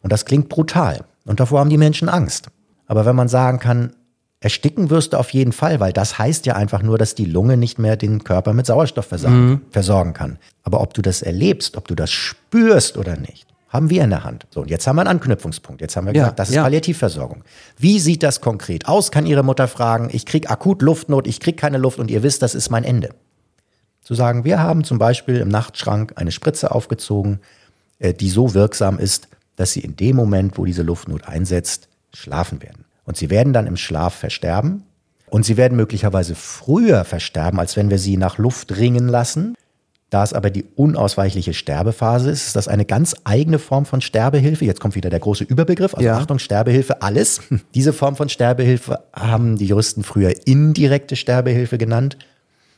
[SPEAKER 1] Und das klingt brutal. Und davor haben die Menschen Angst. Aber wenn man sagen kann, ersticken wirst du auf jeden Fall, weil das heißt ja einfach nur, dass die Lunge nicht mehr den Körper mit Sauerstoff versorgen, mhm. versorgen kann. Aber ob du das erlebst, ob du das spürst oder nicht, haben wir in der Hand. So, und jetzt haben wir einen Anknüpfungspunkt. Jetzt haben wir gesagt, das ist ja. Palliativversorgung. Wie sieht das konkret aus? Kann Ihre Mutter fragen, ich kriege akut Luftnot, ich kriege keine Luft und ihr wisst, das ist mein Ende. Zu sagen, wir haben zum Beispiel im Nachtschrank eine Spritze aufgezogen, äh, die so wirksam ist, dass Sie in dem Moment, wo diese Luftnot einsetzt, schlafen werden. Und Sie werden dann im Schlaf versterben. Und Sie werden möglicherweise früher versterben, als wenn wir Sie nach Luft ringen lassen. Da es aber die unausweichliche Sterbephase ist, ist das eine ganz eigene Form von Sterbehilfe. Jetzt kommt wieder der große Überbegriff. Also ja. Achtung, Sterbehilfe, alles. Diese Form von Sterbehilfe haben die Juristen früher indirekte Sterbehilfe genannt.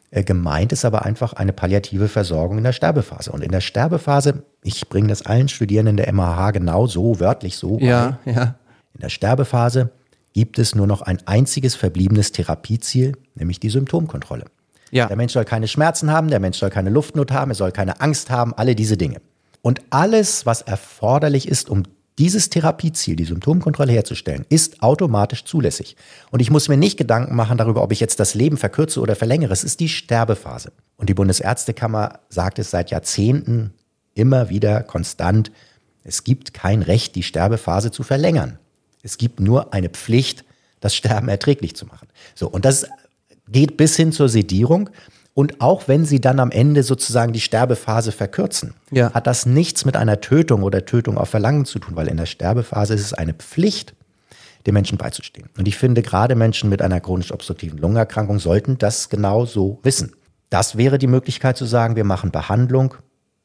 [SPEAKER 1] Äh, gemeint ist aber einfach eine palliative Versorgung in der Sterbephase. Und in der Sterbephase, ich bringe das allen Studierenden der MHH genau so, wörtlich so.
[SPEAKER 3] Ja, bei, ja.
[SPEAKER 1] In der Sterbephase gibt es nur noch ein einziges verbliebenes Therapieziel, nämlich die Symptomkontrolle. Ja. Der Mensch soll keine Schmerzen haben, der Mensch soll keine Luftnot haben, er soll keine Angst haben, alle diese Dinge. Und alles, was erforderlich ist, um dieses Therapieziel, die Symptomkontrolle herzustellen, ist automatisch zulässig. Und ich muss mir nicht Gedanken machen darüber, ob ich jetzt das Leben verkürze oder verlängere. Es ist die Sterbephase. Und die Bundesärztekammer sagt es seit Jahrzehnten immer wieder konstant. Es gibt kein Recht, die Sterbephase zu verlängern. Es gibt nur eine Pflicht, das Sterben erträglich zu machen. So. Und das geht bis hin zur Sedierung. Und auch wenn sie dann am Ende sozusagen die Sterbephase verkürzen, ja. hat das nichts mit einer Tötung oder Tötung auf Verlangen zu tun, weil in der Sterbephase ist es eine Pflicht, den Menschen beizustehen. Und ich finde, gerade Menschen mit einer chronisch obstruktiven Lungenerkrankung sollten das genau so wissen. Das wäre die Möglichkeit zu sagen, wir machen Behandlung,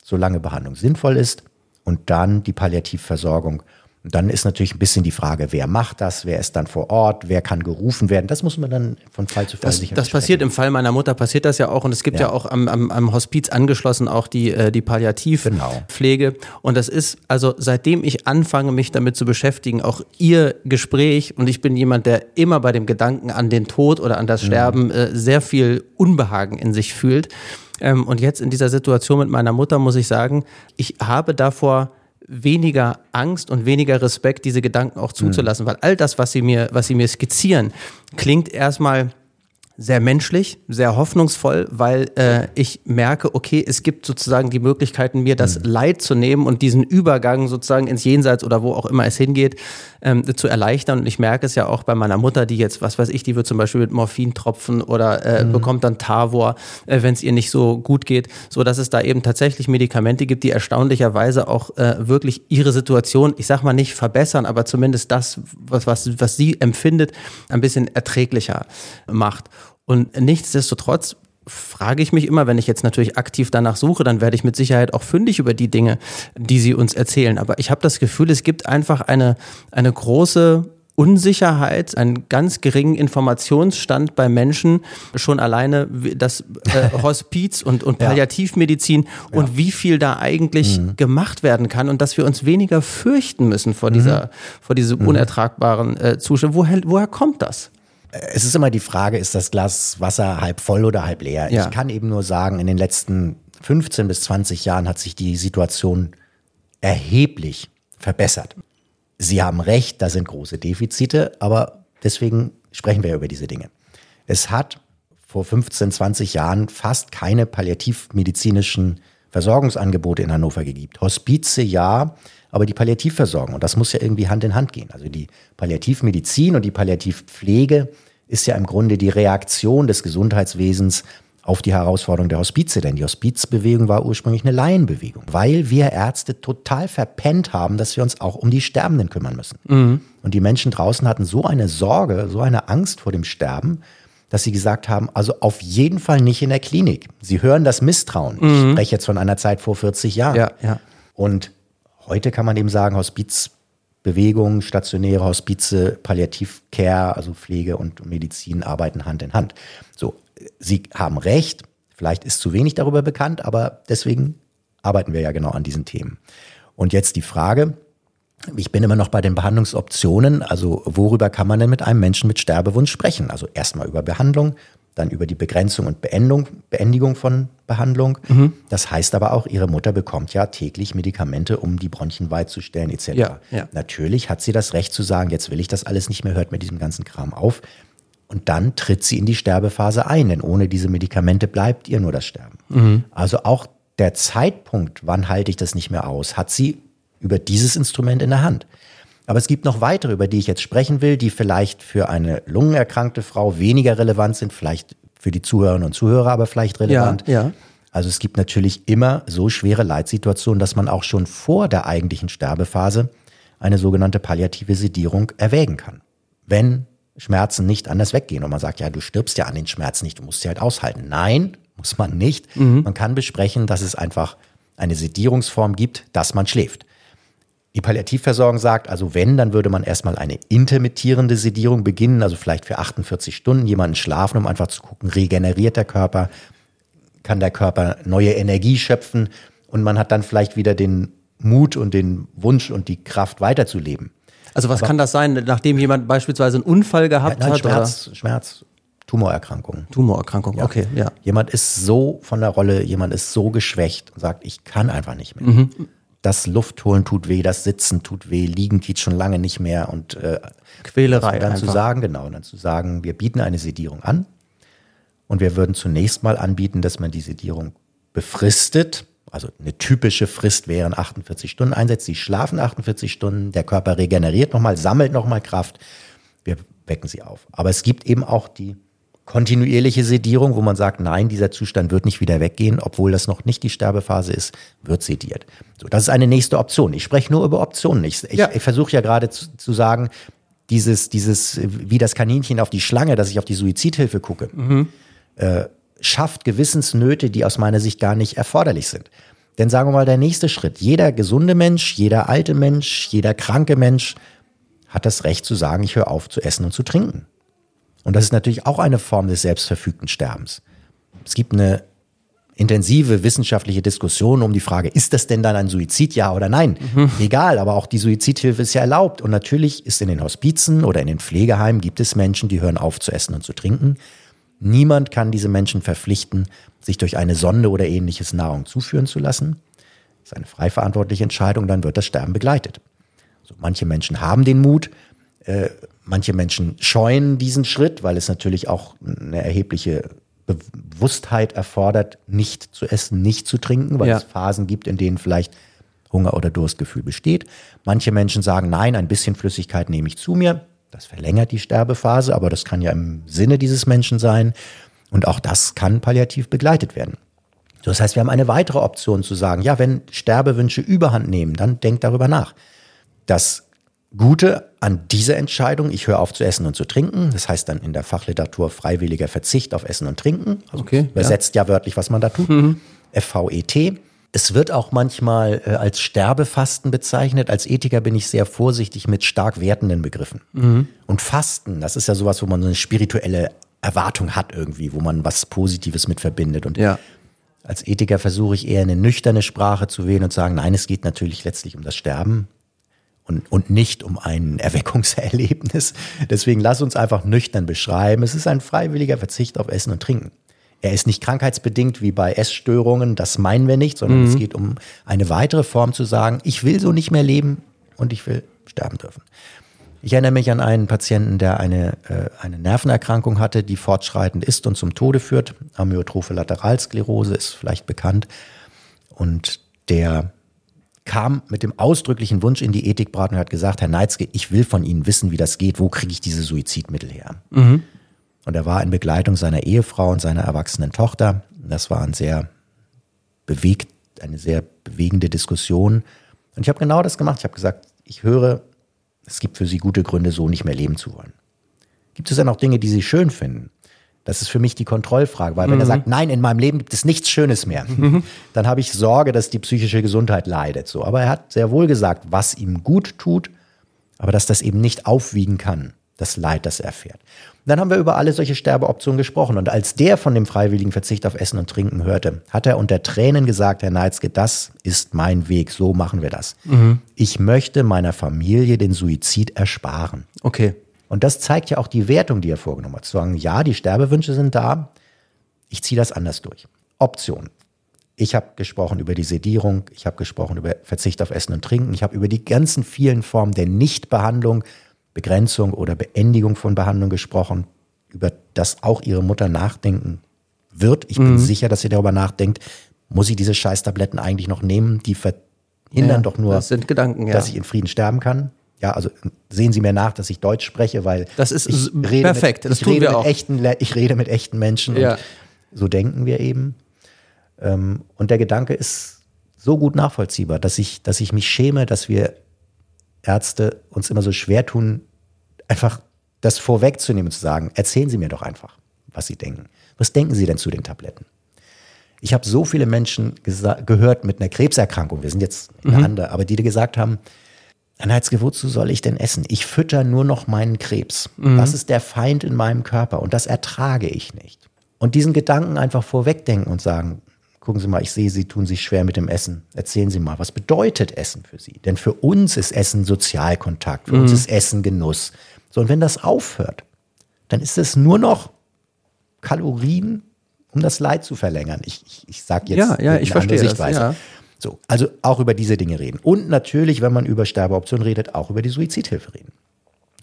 [SPEAKER 1] solange Behandlung sinnvoll ist, und dann die Palliativversorgung und dann ist natürlich ein bisschen die Frage, wer macht das, wer ist dann vor Ort, wer kann gerufen werden. Das muss man dann von Fall zu Fall
[SPEAKER 3] das, sicher Das passiert im Fall meiner Mutter, passiert das ja auch. Und es gibt ja, ja auch am, am, am, Hospiz angeschlossen auch die, äh, die Palliativpflege. Genau. Und das ist, also seitdem ich anfange, mich damit zu beschäftigen, auch ihr Gespräch, und ich bin jemand, der immer bei dem Gedanken an den Tod oder an das mhm. Sterben äh, sehr viel Unbehagen in sich fühlt. Ähm, und jetzt in dieser Situation mit meiner Mutter muss ich sagen, ich habe davor weniger Angst und weniger Respekt, diese Gedanken auch zuzulassen, mhm. weil all das, was sie mir, was sie mir skizzieren, klingt erstmal sehr menschlich, sehr hoffnungsvoll, weil äh, ich merke, okay, es gibt sozusagen die Möglichkeiten, mir das mhm. Leid zu nehmen und diesen Übergang sozusagen ins Jenseits oder wo auch immer es hingeht, ähm, zu erleichtern. Und ich merke es ja auch bei meiner Mutter, die jetzt, was weiß ich, die wird zum Beispiel mit Morphin tropfen oder äh, mhm. bekommt dann Tavor, äh, wenn es ihr nicht so gut geht, so dass es da eben tatsächlich Medikamente gibt, die erstaunlicherweise auch äh, wirklich ihre Situation, ich sag mal nicht verbessern, aber zumindest das, was, was, was sie empfindet, ein bisschen erträglicher macht. Und nichtsdestotrotz frage ich mich immer, wenn ich jetzt natürlich aktiv danach suche, dann werde ich mit Sicherheit auch fündig über die Dinge, die sie uns erzählen. Aber ich habe das Gefühl, es gibt einfach eine, eine große Unsicherheit, einen ganz geringen Informationsstand bei Menschen, schon alleine das äh, Hospiz und, und Palliativmedizin ja. und ja. wie viel da eigentlich mhm. gemacht werden kann und dass wir uns weniger fürchten müssen vor mhm. dieser, vor diesem mhm. unertragbaren äh, Zustand. Woher, woher kommt das?
[SPEAKER 1] Es ist immer die Frage, ist das Glas Wasser halb voll oder halb leer? Ja. Ich kann eben nur sagen, in den letzten 15 bis 20 Jahren hat sich die Situation erheblich verbessert. Sie haben recht, da sind große Defizite, aber deswegen sprechen wir über diese Dinge. Es hat vor 15, 20 Jahren fast keine palliativmedizinischen Versorgungsangebote in Hannover gegeben. Hospize ja, aber die Palliativversorgung, und das muss ja irgendwie Hand in Hand gehen. Also die Palliativmedizin und die Palliativpflege ist ja im Grunde die Reaktion des Gesundheitswesens auf die Herausforderung der Hospize, denn die Hospizbewegung war ursprünglich eine Laienbewegung, weil wir Ärzte total verpennt haben, dass wir uns auch um die Sterbenden kümmern müssen. Mhm. Und die Menschen draußen hatten so eine Sorge, so eine Angst vor dem Sterben, dass sie gesagt haben, also auf jeden Fall nicht in der Klinik. Sie hören das Misstrauen. Mhm. Ich spreche jetzt von einer Zeit vor 40 Jahren. Ja, ja. Und Heute kann man eben sagen, Hospizbewegung, stationäre Hospize, Palliativcare, also Pflege und Medizin arbeiten Hand in Hand. So, Sie haben recht. Vielleicht ist zu wenig darüber bekannt, aber deswegen arbeiten wir ja genau an diesen Themen. Und jetzt die Frage, ich bin immer noch bei den Behandlungsoptionen. Also worüber kann man denn mit einem Menschen mit Sterbewunsch sprechen? Also erstmal über Behandlung, dann über die Begrenzung und Beendung, Beendigung von Behandlung. Mhm. Das heißt aber auch, ihre Mutter bekommt ja täglich Medikamente, um die Bronchien weit zu stellen etc.
[SPEAKER 3] Ja, ja.
[SPEAKER 1] Natürlich hat sie das Recht zu sagen, jetzt will ich das alles nicht mehr, hört mit diesem ganzen Kram auf. Und dann tritt sie in die Sterbephase ein, denn ohne diese Medikamente bleibt ihr nur das Sterben. Mhm. Also auch der Zeitpunkt, wann halte ich das nicht mehr aus, hat sie über dieses Instrument in der Hand. Aber es gibt noch weitere, über die ich jetzt sprechen will, die vielleicht für eine lungenerkrankte Frau weniger relevant sind, vielleicht für die Zuhörerinnen und Zuhörer aber vielleicht relevant.
[SPEAKER 3] Ja, ja.
[SPEAKER 1] Also es gibt natürlich immer so schwere Leitsituationen, dass man auch schon vor der eigentlichen Sterbephase eine sogenannte palliative Sedierung erwägen kann. Wenn Schmerzen nicht anders weggehen und man sagt, ja, du stirbst ja an den Schmerzen nicht, du musst sie halt aushalten. Nein, muss man nicht. Mhm. Man kann besprechen, dass es einfach eine Sedierungsform gibt, dass man schläft. Die Palliativversorgung sagt, also wenn, dann würde man erstmal eine intermittierende Sedierung beginnen, also vielleicht für 48 Stunden jemanden schlafen, um einfach zu gucken, regeneriert der Körper, kann der Körper neue Energie schöpfen und man hat dann vielleicht wieder den Mut und den Wunsch und die Kraft weiterzuleben.
[SPEAKER 3] Also was Aber, kann das sein, nachdem jemand beispielsweise einen Unfall gehabt ja, nein, hat?
[SPEAKER 1] Schmerz, oder? Schmerz, Tumorerkrankung.
[SPEAKER 3] Tumorerkrankung, ja. okay, ja.
[SPEAKER 1] Jemand ist so von der Rolle, jemand ist so geschwächt und sagt, ich kann einfach nicht mehr. Mhm das Luftholen tut weh, das Sitzen tut weh, liegen geht schon lange nicht mehr und äh,
[SPEAKER 3] Quälerei.
[SPEAKER 1] Dann einfach. zu sagen, genau, dann zu sagen, wir bieten eine Sedierung an und wir würden zunächst mal anbieten, dass man die Sedierung befristet. Also eine typische Frist wären 48 Stunden einsetzt. Sie schlafen 48 Stunden, der Körper regeneriert nochmal, sammelt nochmal Kraft. Wir wecken sie auf. Aber es gibt eben auch die kontinuierliche Sedierung, wo man sagt, nein, dieser Zustand wird nicht wieder weggehen, obwohl das noch nicht die Sterbephase ist, wird sediert. So, das ist eine nächste Option. Ich spreche nur über Optionen. Ich, ich, ja. ich versuche ja gerade zu, zu, sagen, dieses, dieses, wie das Kaninchen auf die Schlange, dass ich auf die Suizidhilfe gucke, mhm. äh, schafft Gewissensnöte, die aus meiner Sicht gar nicht erforderlich sind. Denn sagen wir mal, der nächste Schritt. Jeder gesunde Mensch, jeder alte Mensch, jeder kranke Mensch hat das Recht zu sagen, ich höre auf zu essen und zu trinken. Und das ist natürlich auch eine Form des selbstverfügten Sterbens. Es gibt eine intensive wissenschaftliche Diskussion um die Frage, ist das denn dann ein Suizid, ja oder nein? Mhm. Egal, aber auch die Suizidhilfe ist ja erlaubt. Und natürlich ist in den Hospizen oder in den Pflegeheimen gibt es Menschen, die hören auf zu essen und zu trinken. Niemand kann diese Menschen verpflichten, sich durch eine Sonde oder ähnliches Nahrung zuführen zu lassen. Das ist eine frei verantwortliche Entscheidung, dann wird das Sterben begleitet. Also manche Menschen haben den Mut, äh, manche Menschen scheuen diesen Schritt, weil es natürlich auch eine erhebliche Bewusstheit erfordert, nicht zu essen, nicht zu trinken, weil ja. es Phasen gibt, in denen vielleicht Hunger oder Durstgefühl besteht. Manche Menschen sagen, nein, ein bisschen Flüssigkeit nehme ich zu mir. Das verlängert die Sterbephase, aber das kann ja im Sinne dieses Menschen sein. Und auch das kann palliativ begleitet werden. Das heißt, wir haben eine weitere Option zu sagen, ja, wenn Sterbewünsche überhand nehmen, dann denkt darüber nach. Das Gute an dieser Entscheidung, ich höre auf zu essen und zu trinken, das heißt dann in der Fachliteratur freiwilliger Verzicht auf Essen und Trinken, also okay, übersetzt ja. ja. wörtlich, was man da tut, mhm. FVET. Es wird auch manchmal äh, als Sterbefasten bezeichnet. Als Ethiker bin ich sehr vorsichtig mit stark wertenden Begriffen. Mhm. Und Fasten, das ist ja sowas, wo man so eine spirituelle Erwartung hat irgendwie, wo man was Positives mit verbindet. Und ja. als Ethiker versuche ich eher eine nüchterne Sprache zu wählen und sagen, nein, es geht natürlich letztlich um das Sterben und, und nicht um ein Erweckungserlebnis. Deswegen lass uns einfach nüchtern beschreiben. Es ist ein freiwilliger Verzicht auf Essen und Trinken. Er ist nicht krankheitsbedingt wie bei Essstörungen, das meinen wir nicht, sondern mhm. es geht um eine weitere Form zu sagen, ich will so nicht mehr leben und ich will sterben dürfen. Ich erinnere mich an einen Patienten, der eine, äh, eine Nervenerkrankung hatte, die fortschreitend ist und zum Tode führt. Amyotrophe Lateralsklerose ist vielleicht bekannt. Und der kam mit dem ausdrücklichen Wunsch in die Ethikberatung und hat gesagt, Herr Neitzke, ich will von Ihnen wissen, wie das geht, wo kriege ich diese Suizidmittel her? Mhm. Und er war in Begleitung seiner Ehefrau und seiner erwachsenen Tochter. Das war ein sehr bewegt, eine sehr bewegende Diskussion. Und ich habe genau das gemacht. Ich habe gesagt, ich höre, es gibt für Sie gute Gründe, so nicht mehr leben zu wollen. Gibt es dann auch Dinge, die Sie schön finden? Das ist für mich die Kontrollfrage, weil wenn er mhm. sagt, nein, in meinem Leben gibt es nichts Schönes mehr, mhm. dann habe ich Sorge, dass die psychische Gesundheit leidet. So, aber er hat sehr wohl gesagt, was ihm gut tut, aber dass das eben nicht aufwiegen kann das Leid, das er erfährt. Und dann haben wir über alle solche Sterbeoptionen gesprochen. Und als der von dem freiwilligen Verzicht auf Essen und Trinken hörte, hat er unter Tränen gesagt, Herr Neitzke, das ist mein Weg, so machen wir das. Ich möchte meiner Familie den Suizid ersparen.
[SPEAKER 3] Okay.
[SPEAKER 1] Und das zeigt ja auch die Wertung, die er vorgenommen hat. Zu sagen, ja, die Sterbewünsche sind da, ich ziehe das anders durch. Option. Ich habe gesprochen über die Sedierung, ich habe gesprochen über Verzicht auf Essen und Trinken, ich habe über die ganzen vielen Formen der Nichtbehandlung, Begrenzung oder Beendigung von Behandlung gesprochen, über das auch ihre Mutter nachdenken wird. Ich bin sicher, dass sie darüber nachdenkt, muss ich diese Scheißtabletten eigentlich noch nehmen? Die verhindern
[SPEAKER 3] Ja,
[SPEAKER 1] doch nur,
[SPEAKER 3] das sind Gedanken, ja.
[SPEAKER 1] dass ich in Frieden sterben kann. Ja, also sehen Sie mir nach, dass ich Deutsch spreche, weil
[SPEAKER 3] Das ist
[SPEAKER 1] ich
[SPEAKER 3] s-
[SPEAKER 1] rede
[SPEAKER 3] perfekt,
[SPEAKER 1] Mit,
[SPEAKER 3] das
[SPEAKER 1] ich
[SPEAKER 3] tun
[SPEAKER 1] rede
[SPEAKER 3] wir
[SPEAKER 1] mit
[SPEAKER 3] auch.
[SPEAKER 1] Echten, ich rede mit echten Menschen
[SPEAKER 3] Ja.
[SPEAKER 1] und so denken wir eben. Ähm, Und der Gedanke ist so gut nachvollziehbar, dass ich, dass ich mich schäme, dass wir Ärzte uns immer so schwer tun, einfach das vorwegzunehmen und zu sagen, erzählen Sie mir doch einfach, was Sie denken. Was denken Sie denn zu den Tabletten? Ich habe so viele Menschen gehört mit einer Krebserkrankung, wir sind jetzt in der andere, aber die dir gesagt haben, Neitzke, wozu soll ich denn essen? Ich fütter nur noch meinen Krebs. Das ist der Feind in meinem Körper und das ertrage ich nicht. Und diesen Gedanken einfach vorwegdenken und sagen, gucken Sie mal, ich sehe, Sie tun sich schwer mit dem Essen. Erzählen Sie mal, was bedeutet Essen für Sie? Denn für uns ist Essen Sozialkontakt, für uns ist Essen Genuss. So, und wenn das aufhört, dann ist es nur noch Kalorien, um das Leid zu verlängern. Ich, ich, ich sage jetzt
[SPEAKER 3] Ja, ja, ich verstehe das,
[SPEAKER 1] Sichtweise.
[SPEAKER 3] ja.
[SPEAKER 1] So, also auch über diese Dinge reden. Und natürlich, wenn man über Sterbeoptionen redet, auch über die Suizidhilfe reden.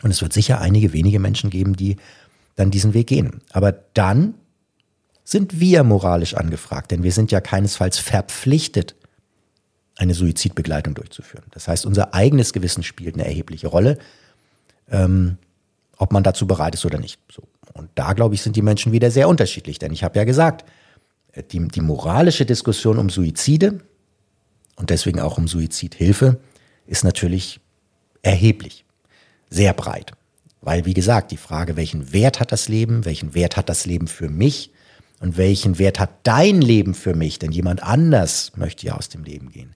[SPEAKER 1] Und es wird sicher einige wenige Menschen geben, die dann diesen Weg gehen. Aber dann sind wir moralisch angefragt, denn wir sind ja keinesfalls verpflichtet, eine Suizidbegleitung durchzuführen. Das heißt, unser eigenes Gewissen spielt eine erhebliche Rolle, ähm, ob man dazu bereit ist oder nicht. So. Und da, glaube ich, sind die Menschen wieder sehr unterschiedlich. Denn ich habe ja gesagt, äh, die, die moralische Diskussion um Suizide und deswegen auch um Suizidhilfe ist natürlich erheblich, sehr breit. Weil, wie gesagt, die Frage, welchen Wert hat das Leben, welchen Wert hat das Leben für mich und welchen Wert hat dein Leben für mich, denn jemand anders möchte ja aus dem Leben gehen.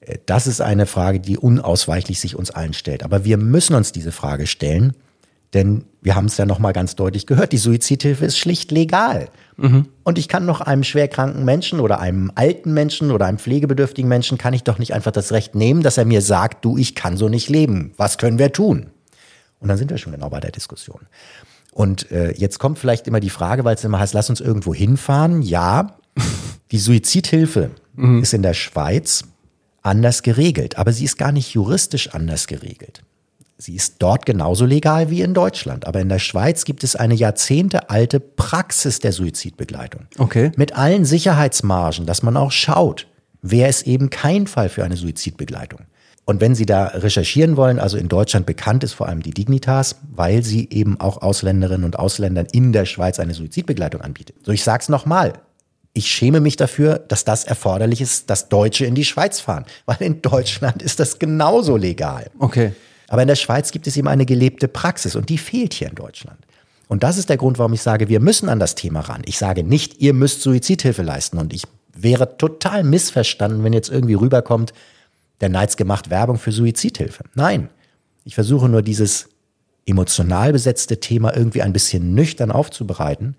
[SPEAKER 1] Äh, Das ist eine Frage, die unausweichlich sich uns allen stellt. Aber wir müssen uns diese Frage stellen, denn wir haben es ja nochmal ganz deutlich gehört, die Suizidhilfe ist schlicht legal. Und ich kann noch einem schwerkranken Menschen oder einem alten Menschen oder einem pflegebedürftigen Menschen, kann ich doch nicht einfach das Recht nehmen, dass er mir sagt, du, ich kann so nicht leben. Was können wir tun? Und dann sind wir schon genau bei der Diskussion. Und äh, jetzt kommt vielleicht immer die Frage, weil es immer heißt, lass uns irgendwo hinfahren. Ja, die Suizidhilfe ist in der Schweiz anders geregelt, aber sie ist gar nicht juristisch anders geregelt. Sie ist dort genauso legal wie in Deutschland. Aber in der Schweiz gibt es eine jahrzehntealte Praxis der Suizidbegleitung.
[SPEAKER 3] Okay.
[SPEAKER 1] Mit allen Sicherheitsmargen, dass man auch schaut, wer ist eben kein Fall für eine Suizidbegleitung. Und wenn Sie da recherchieren wollen, also in Deutschland bekannt ist vor allem die Dignitas, weil sie eben auch Ausländerinnen und Ausländern in der Schweiz eine Suizidbegleitung anbietet. So, ich sag's nochmal. Ich schäme mich dafür, dass das erforderlich ist, dass Deutsche in die Schweiz fahren. Weil in Deutschland ist das genauso legal.
[SPEAKER 3] Okay.
[SPEAKER 1] Aber in der Schweiz gibt es eben eine gelebte Praxis und die fehlt hier in Deutschland. Und das ist der Grund, warum ich sage, wir müssen an das Thema ran. Ich sage nicht, ihr müsst Suizidhilfe leisten. Und ich wäre total missverstanden, wenn jetzt irgendwie rüberkommt, der Neids macht Werbung für Suizidhilfe. Nein, ich versuche nur dieses emotional besetzte Thema irgendwie ein bisschen nüchtern aufzubereiten.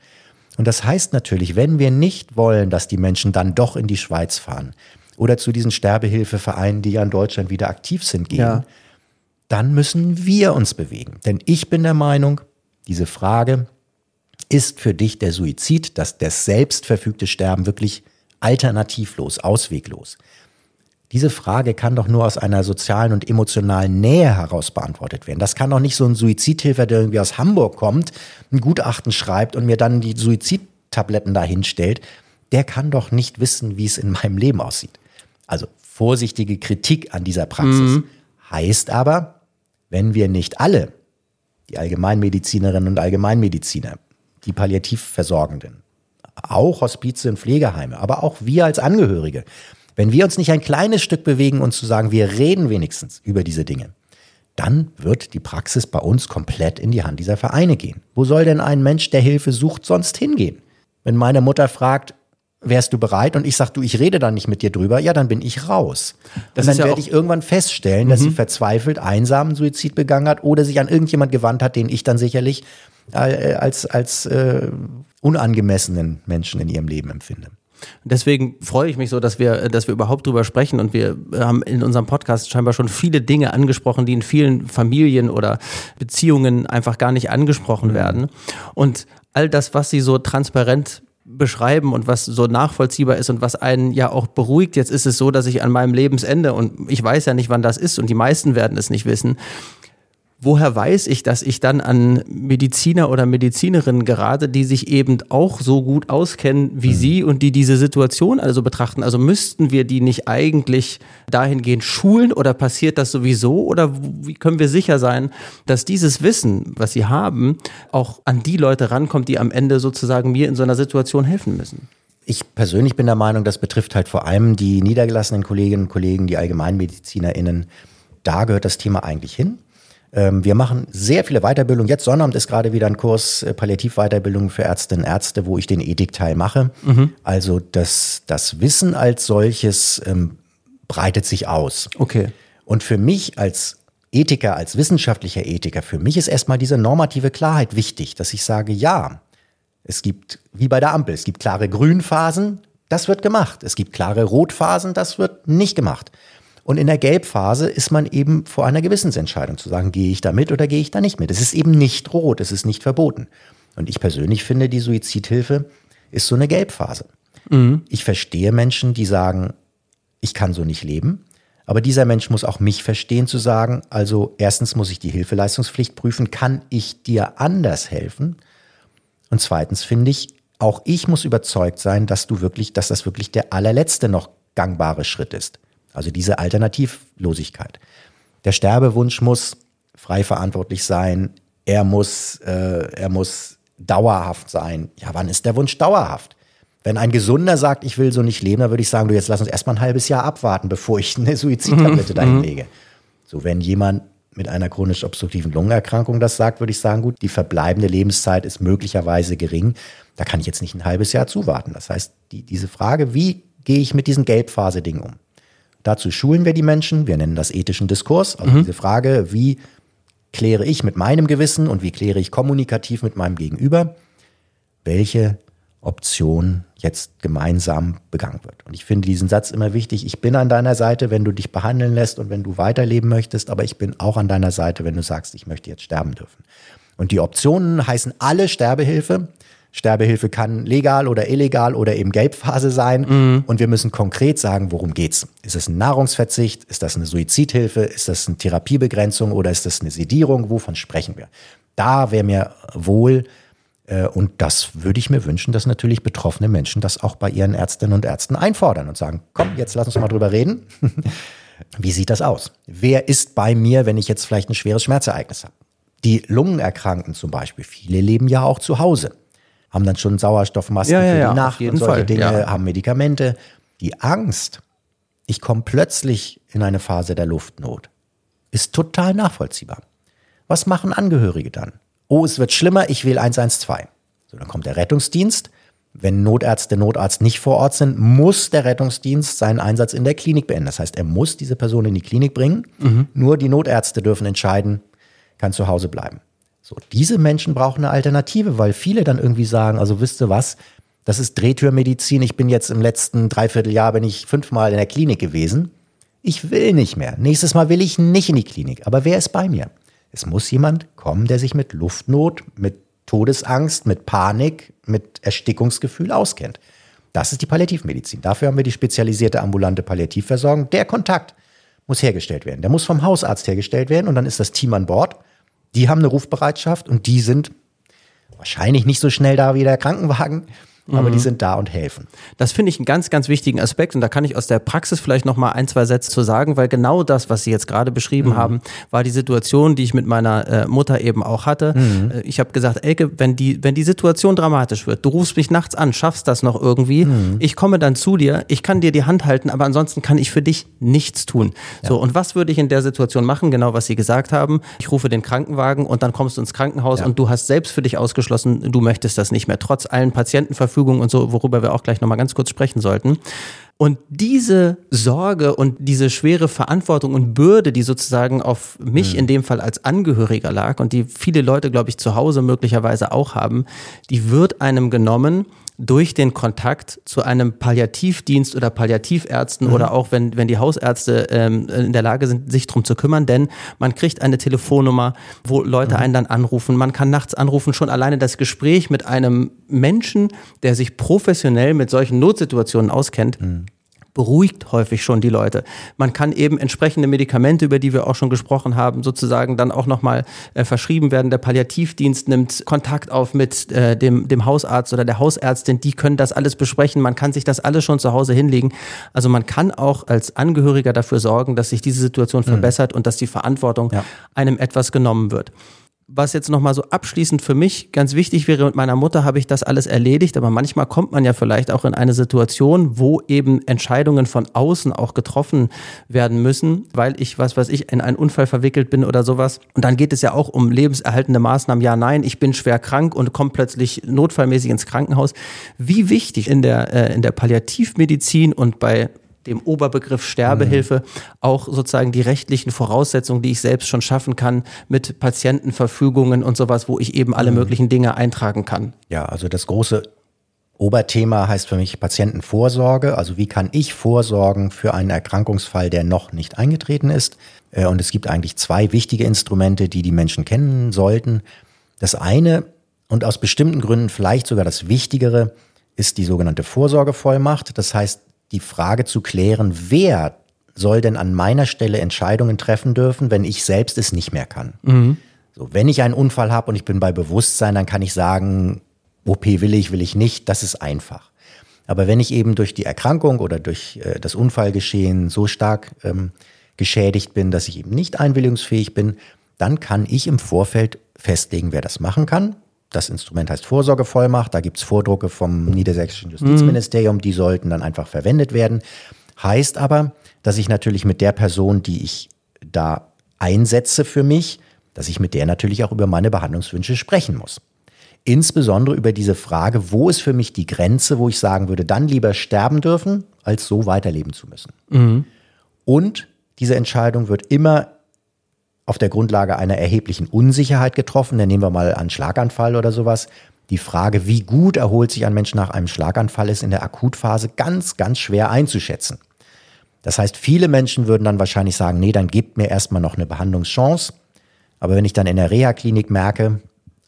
[SPEAKER 1] Und das heißt natürlich, wenn wir nicht wollen, dass die Menschen dann doch in die Schweiz fahren oder zu diesen Sterbehilfevereinen, die ja in Deutschland wieder aktiv sind, gehen,
[SPEAKER 3] Ja.
[SPEAKER 1] Dann müssen wir uns bewegen. Denn ich bin der Meinung, diese Frage, ist für dich der Suizid, das, das selbstverfügte Sterben wirklich alternativlos, ausweglos? Diese Frage kann doch nur aus einer sozialen und emotionalen Nähe heraus beantwortet werden. Das kann doch nicht so ein Suizidhilfer, der irgendwie aus Hamburg kommt, ein Gutachten schreibt und mir dann die Suizidtabletten dahinstellt. Der kann doch nicht wissen, wie es in meinem Leben aussieht. Also vorsichtige Kritik an dieser Praxis. Heißt aber, wenn wir nicht alle, die Allgemeinmedizinerinnen und Allgemeinmediziner, die Palliativversorgenden, auch Hospize und Pflegeheime, aber auch wir als Angehörige, wenn wir uns nicht ein kleines Stück bewegen und zu sagen, wir reden wenigstens über diese Dinge, dann wird die Praxis bei uns komplett in die Hand dieser Vereine gehen. Wo soll denn ein Mensch, der Hilfe sucht, sonst hingehen? Wenn meine Mutter fragt, wärst du bereit? Und ich sag, du, ich rede dann nicht mit dir drüber, ja, dann bin ich raus.
[SPEAKER 3] Das
[SPEAKER 1] und dann
[SPEAKER 3] ja
[SPEAKER 1] werde ich irgendwann feststellen, dass sie verzweifelt einsamen Suizid begangen hat oder sich an irgendjemand gewandt hat, den ich dann sicherlich äh, als, als äh, unangemessenen Menschen in ihrem Leben empfinde.
[SPEAKER 3] Deswegen freue ich mich so, dass wir, dass wir überhaupt drüber sprechen und wir haben in unserem Podcast scheinbar schon viele Dinge angesprochen, die in vielen Familien oder Beziehungen einfach gar nicht angesprochen werden. Und all das, was Sie so transparent beschreiben und was so nachvollziehbar ist und was einen ja auch beruhigt. Jetzt ist es so, dass ich an meinem Lebensende und ich weiß ja nicht, wann das ist und die meisten werden es nicht wissen, woher weiß ich, dass ich dann an Mediziner oder Medizinerinnen gerate, die sich eben auch so gut auskennen wie Sie und die diese Situation also betrachten? Also müssten wir die nicht eigentlich dahingehend schulen oder passiert das sowieso? Oder wie können wir sicher sein, dass dieses Wissen, was Sie haben, auch an die Leute rankommt, die am Ende sozusagen mir in so einer Situation helfen müssen?
[SPEAKER 1] Ich persönlich bin der Meinung, das betrifft halt vor allem die niedergelassenen Kolleginnen und Kollegen, die AllgemeinmedizinerInnen. Da gehört das Thema eigentlich hin. Ähm, Wir machen sehr viele Weiterbildungen. Jetzt Sonnabend ist gerade wieder ein Kurs äh, Palliativweiterbildung für Ärztinnen und Ärzte, wo ich den Ethikteil mache. Also das, das Wissen als solches ähm, breitet sich aus.
[SPEAKER 3] Okay.
[SPEAKER 1] Und für mich als Ethiker, als wissenschaftlicher Ethiker, für mich ist erstmal diese normative Klarheit wichtig, dass ich sage, ja, es gibt, wie bei der Ampel, es gibt klare Grünphasen, das wird gemacht. Es gibt klare Rotphasen, das wird nicht gemacht. Und in der Gelbphase ist man eben vor einer Gewissensentscheidung zu sagen, gehe ich da mit oder gehe ich da nicht mit. Es ist eben nicht rot, es ist nicht verboten. Und ich persönlich finde, die Suizidhilfe ist so eine Gelbphase. Ich verstehe Menschen, die sagen, ich kann so nicht leben. Aber dieser Mensch muss auch mich verstehen zu sagen, also erstens muss ich die Hilfeleistungspflicht prüfen, kann ich dir anders helfen? Und zweitens finde ich, auch ich muss überzeugt sein, dass du wirklich, dass das wirklich der allerletzte noch gangbare Schritt ist. Also diese Alternativlosigkeit. Der Sterbewunsch muss frei verantwortlich sein. Er muss, äh, er muss dauerhaft sein. Ja, wann ist der Wunsch dauerhaft? Wenn ein Gesunder sagt, ich will so nicht leben, dann würde ich sagen, du jetzt lass uns erstmal ein halbes Jahr abwarten, bevor ich eine Suizidtablette dahin lege. So, wenn jemand mit einer chronisch obstruktiven Lungenerkrankung das sagt, würde ich sagen, gut, die verbleibende Lebenszeit ist möglicherweise gering. Da kann ich jetzt nicht ein halbes Jahr zuwarten. Das heißt, die, diese Frage, wie gehe ich mit diesem Gelbphase-Ding um? Dazu schulen wir die Menschen. Wir nennen das ethischen Diskurs. Also diese Frage, wie kläre ich mit meinem Gewissen und wie kläre ich kommunikativ mit meinem Gegenüber, welche Option jetzt gemeinsam begangen wird. Und ich finde diesen Satz immer wichtig. Ich bin an deiner Seite, wenn du dich behandeln lässt und wenn du weiterleben möchtest, aber ich bin auch an deiner Seite, wenn du sagst, ich möchte jetzt sterben dürfen. Und die Optionen heißen alle Sterbehilfe. Sterbehilfe kann legal oder illegal oder eben Gelbphase sein. Und wir müssen konkret sagen, worum geht's. Ist es ein Nahrungsverzicht? Ist das eine Suizidhilfe? Ist das eine Therapiebegrenzung oder ist das eine Sedierung? Wovon sprechen wir? Da wäre mir wohl, äh, und das würde ich mir wünschen, dass natürlich betroffene Menschen das auch bei ihren Ärztinnen und Ärzten einfordern und sagen, komm, jetzt lass uns mal drüber reden. Wie sieht das aus? Wer ist bei mir, wenn ich jetzt vielleicht ein schweres Schmerzereignis habe? Die Lungenerkrankten zum Beispiel, viele leben ja auch zu Hause, haben dann schon Sauerstoffmasken
[SPEAKER 3] Ja, ja,
[SPEAKER 1] für die Nacht und solche
[SPEAKER 3] Fall,
[SPEAKER 1] Dinge, haben Medikamente. Die Angst, ich komme plötzlich in eine Phase der Luftnot, ist total nachvollziehbar. Was machen Angehörige dann? Oh, es wird schlimmer, ich wähle 112. So, dann kommt der Rettungsdienst. Wenn Notärzte, Notarzt nicht vor Ort sind, muss der Rettungsdienst seinen Einsatz in der Klinik beenden. Das heißt, er muss diese Person in die Klinik bringen. Nur die Notärzte dürfen entscheiden, kann zu Hause bleiben. So, diese Menschen brauchen eine Alternative, weil viele dann irgendwie sagen, also wisst ihr was, das ist Drehtürmedizin. Ich bin jetzt im letzten Dreivierteljahr, bin ich fünfmal in der Klinik gewesen. Ich will nicht mehr. Nächstes Mal will ich nicht in die Klinik. Aber wer ist bei mir? Es muss jemand kommen, der sich mit Luftnot, mit Todesangst, mit Panik, mit Erstickungsgefühl auskennt. Das ist die Palliativmedizin. Dafür haben wir die spezialisierte ambulante Palliativversorgung. Der Kontakt muss hergestellt werden. Der muss vom Hausarzt hergestellt werden und dann ist das Team an Bord. Die haben eine Rufbereitschaft und die sind wahrscheinlich nicht so schnell da wie der Krankenwagen, aber die sind da und helfen.
[SPEAKER 3] Das finde ich einen ganz, ganz wichtigen Aspekt und da kann ich aus der Praxis vielleicht noch mal ein, zwei Sätze zu sagen, weil genau das, was Sie jetzt gerade beschrieben
[SPEAKER 1] Mhm.
[SPEAKER 3] haben, war die Situation, die ich mit meiner äh, Mutter eben auch hatte.
[SPEAKER 1] Mhm.
[SPEAKER 3] Äh, Ich habe gesagt, Elke, wenn die, wenn die Situation dramatisch wird, du rufst mich nachts an, schaffst das noch irgendwie,
[SPEAKER 1] Mhm.
[SPEAKER 3] ich komme dann zu dir, ich kann dir die Hand halten, aber ansonsten kann ich für dich nichts tun. So, und was würde ich in der Situation machen? Genau, was Sie gesagt haben. Ich rufe den Krankenwagen und dann kommst du ins Krankenhaus
[SPEAKER 1] Ja.
[SPEAKER 3] und du hast selbst für dich ausgeschlossen, du möchtest das nicht mehr, trotz allen Patientenverfügungen Patientenverfügung und so, worüber wir auch gleich nochmal ganz kurz sprechen sollten. Und diese Sorge und diese schwere Verantwortung und Bürde, die sozusagen auf mich mhm. in dem Fall als Angehöriger lag und die viele Leute, glaube ich, zu Hause möglicherweise auch haben, die wird einem genommen durch den Kontakt zu einem Palliativdienst oder Palliativärzten mhm. oder auch wenn, wenn die Hausärzte ähm, in der Lage sind, sich drum zu kümmern, denn man kriegt eine Telefonnummer, wo Leute mhm. einen dann anrufen. Man kann nachts anrufen, schon alleine das Gespräch mit einem Menschen, der sich professionell mit solchen Notsituationen auskennt. Mhm beruhigt häufig schon die Leute. Man kann eben entsprechende Medikamente, über die wir auch schon gesprochen haben, sozusagen dann auch nochmal äh, verschrieben werden. Der Palliativdienst nimmt Kontakt auf mit äh, dem, dem Hausarzt oder der Hausärztin. Die können das alles besprechen. Man kann sich das alles schon zu Hause hinlegen. Also man kann auch als Angehöriger dafür sorgen, dass sich diese Situation mhm. verbessert und dass die Verantwortung ja. einem etwas genommen wird was jetzt nochmal so abschließend für mich ganz wichtig wäre, mit meiner Mutter habe ich das alles erledigt, aber manchmal kommt man ja vielleicht auch in eine Situation, wo eben Entscheidungen von außen auch getroffen werden müssen, weil ich, was weiß ich, in einen Unfall verwickelt bin oder sowas. Und dann geht es ja auch um lebenserhaltende Maßnahmen. Ja, nein, ich bin schwer krank und komme plötzlich notfallmäßig ins Krankenhaus. Wie wichtig in der, äh, in der Palliativmedizin und bei dem Oberbegriff Sterbehilfe mhm. auch sozusagen die rechtlichen Voraussetzungen, die ich selbst schon schaffen kann, mit Patientenverfügungen und sowas, wo ich eben alle mhm. möglichen Dinge eintragen kann.
[SPEAKER 1] Ja, also das große Oberthema heißt für mich Patientenvorsorge. Also wie kann ich vorsorgen für einen Erkrankungsfall, der noch nicht eingetreten ist? Äh, und es gibt eigentlich zwei wichtige Instrumente, die die Menschen kennen sollten. Das eine und aus bestimmten Gründen vielleicht sogar das Wichtigere ist die sogenannte Vorsorgevollmacht. Das heißt, die Frage zu klären, wer soll denn an meiner Stelle Entscheidungen treffen dürfen, wenn ich selbst es nicht mehr kann. Mhm. So, wenn ich einen Unfall habe und ich bin bei Bewusstsein, dann kann ich sagen, OP will ich, will ich nicht, das ist einfach. Aber wenn ich eben durch die Erkrankung oder durch äh, das Unfallgeschehen so stark ähm, geschädigt bin, dass ich eben nicht einwilligungsfähig bin, dann kann ich im Vorfeld festlegen, wer das machen kann. Das Instrument heißt Vorsorgevollmacht. Da gibt es Vordrucke vom Niedersächsischen Justizministerium, die sollten dann einfach verwendet werden. Heißt aber, dass ich natürlich mit der Person, die ich da einsetze für mich, dass ich mit der natürlich auch über meine Behandlungswünsche sprechen muss. Insbesondere über diese Frage, wo ist für mich die Grenze, wo ich sagen würde, dann lieber sterben dürfen, als so weiterleben zu müssen. Mhm. Und diese Entscheidung wird immer auf der Grundlage einer erheblichen Unsicherheit getroffen. Dann nehmen wir mal einen Schlaganfall oder sowas. Die Frage, wie gut erholt sich ein Mensch nach einem Schlaganfall, ist in der Akutphase ganz, ganz schwer einzuschätzen. Das heißt, viele Menschen würden dann wahrscheinlich sagen, nee, dann gebt mir erstmal noch eine Behandlungschance. Aber wenn ich dann in der Reha-Klinik merke,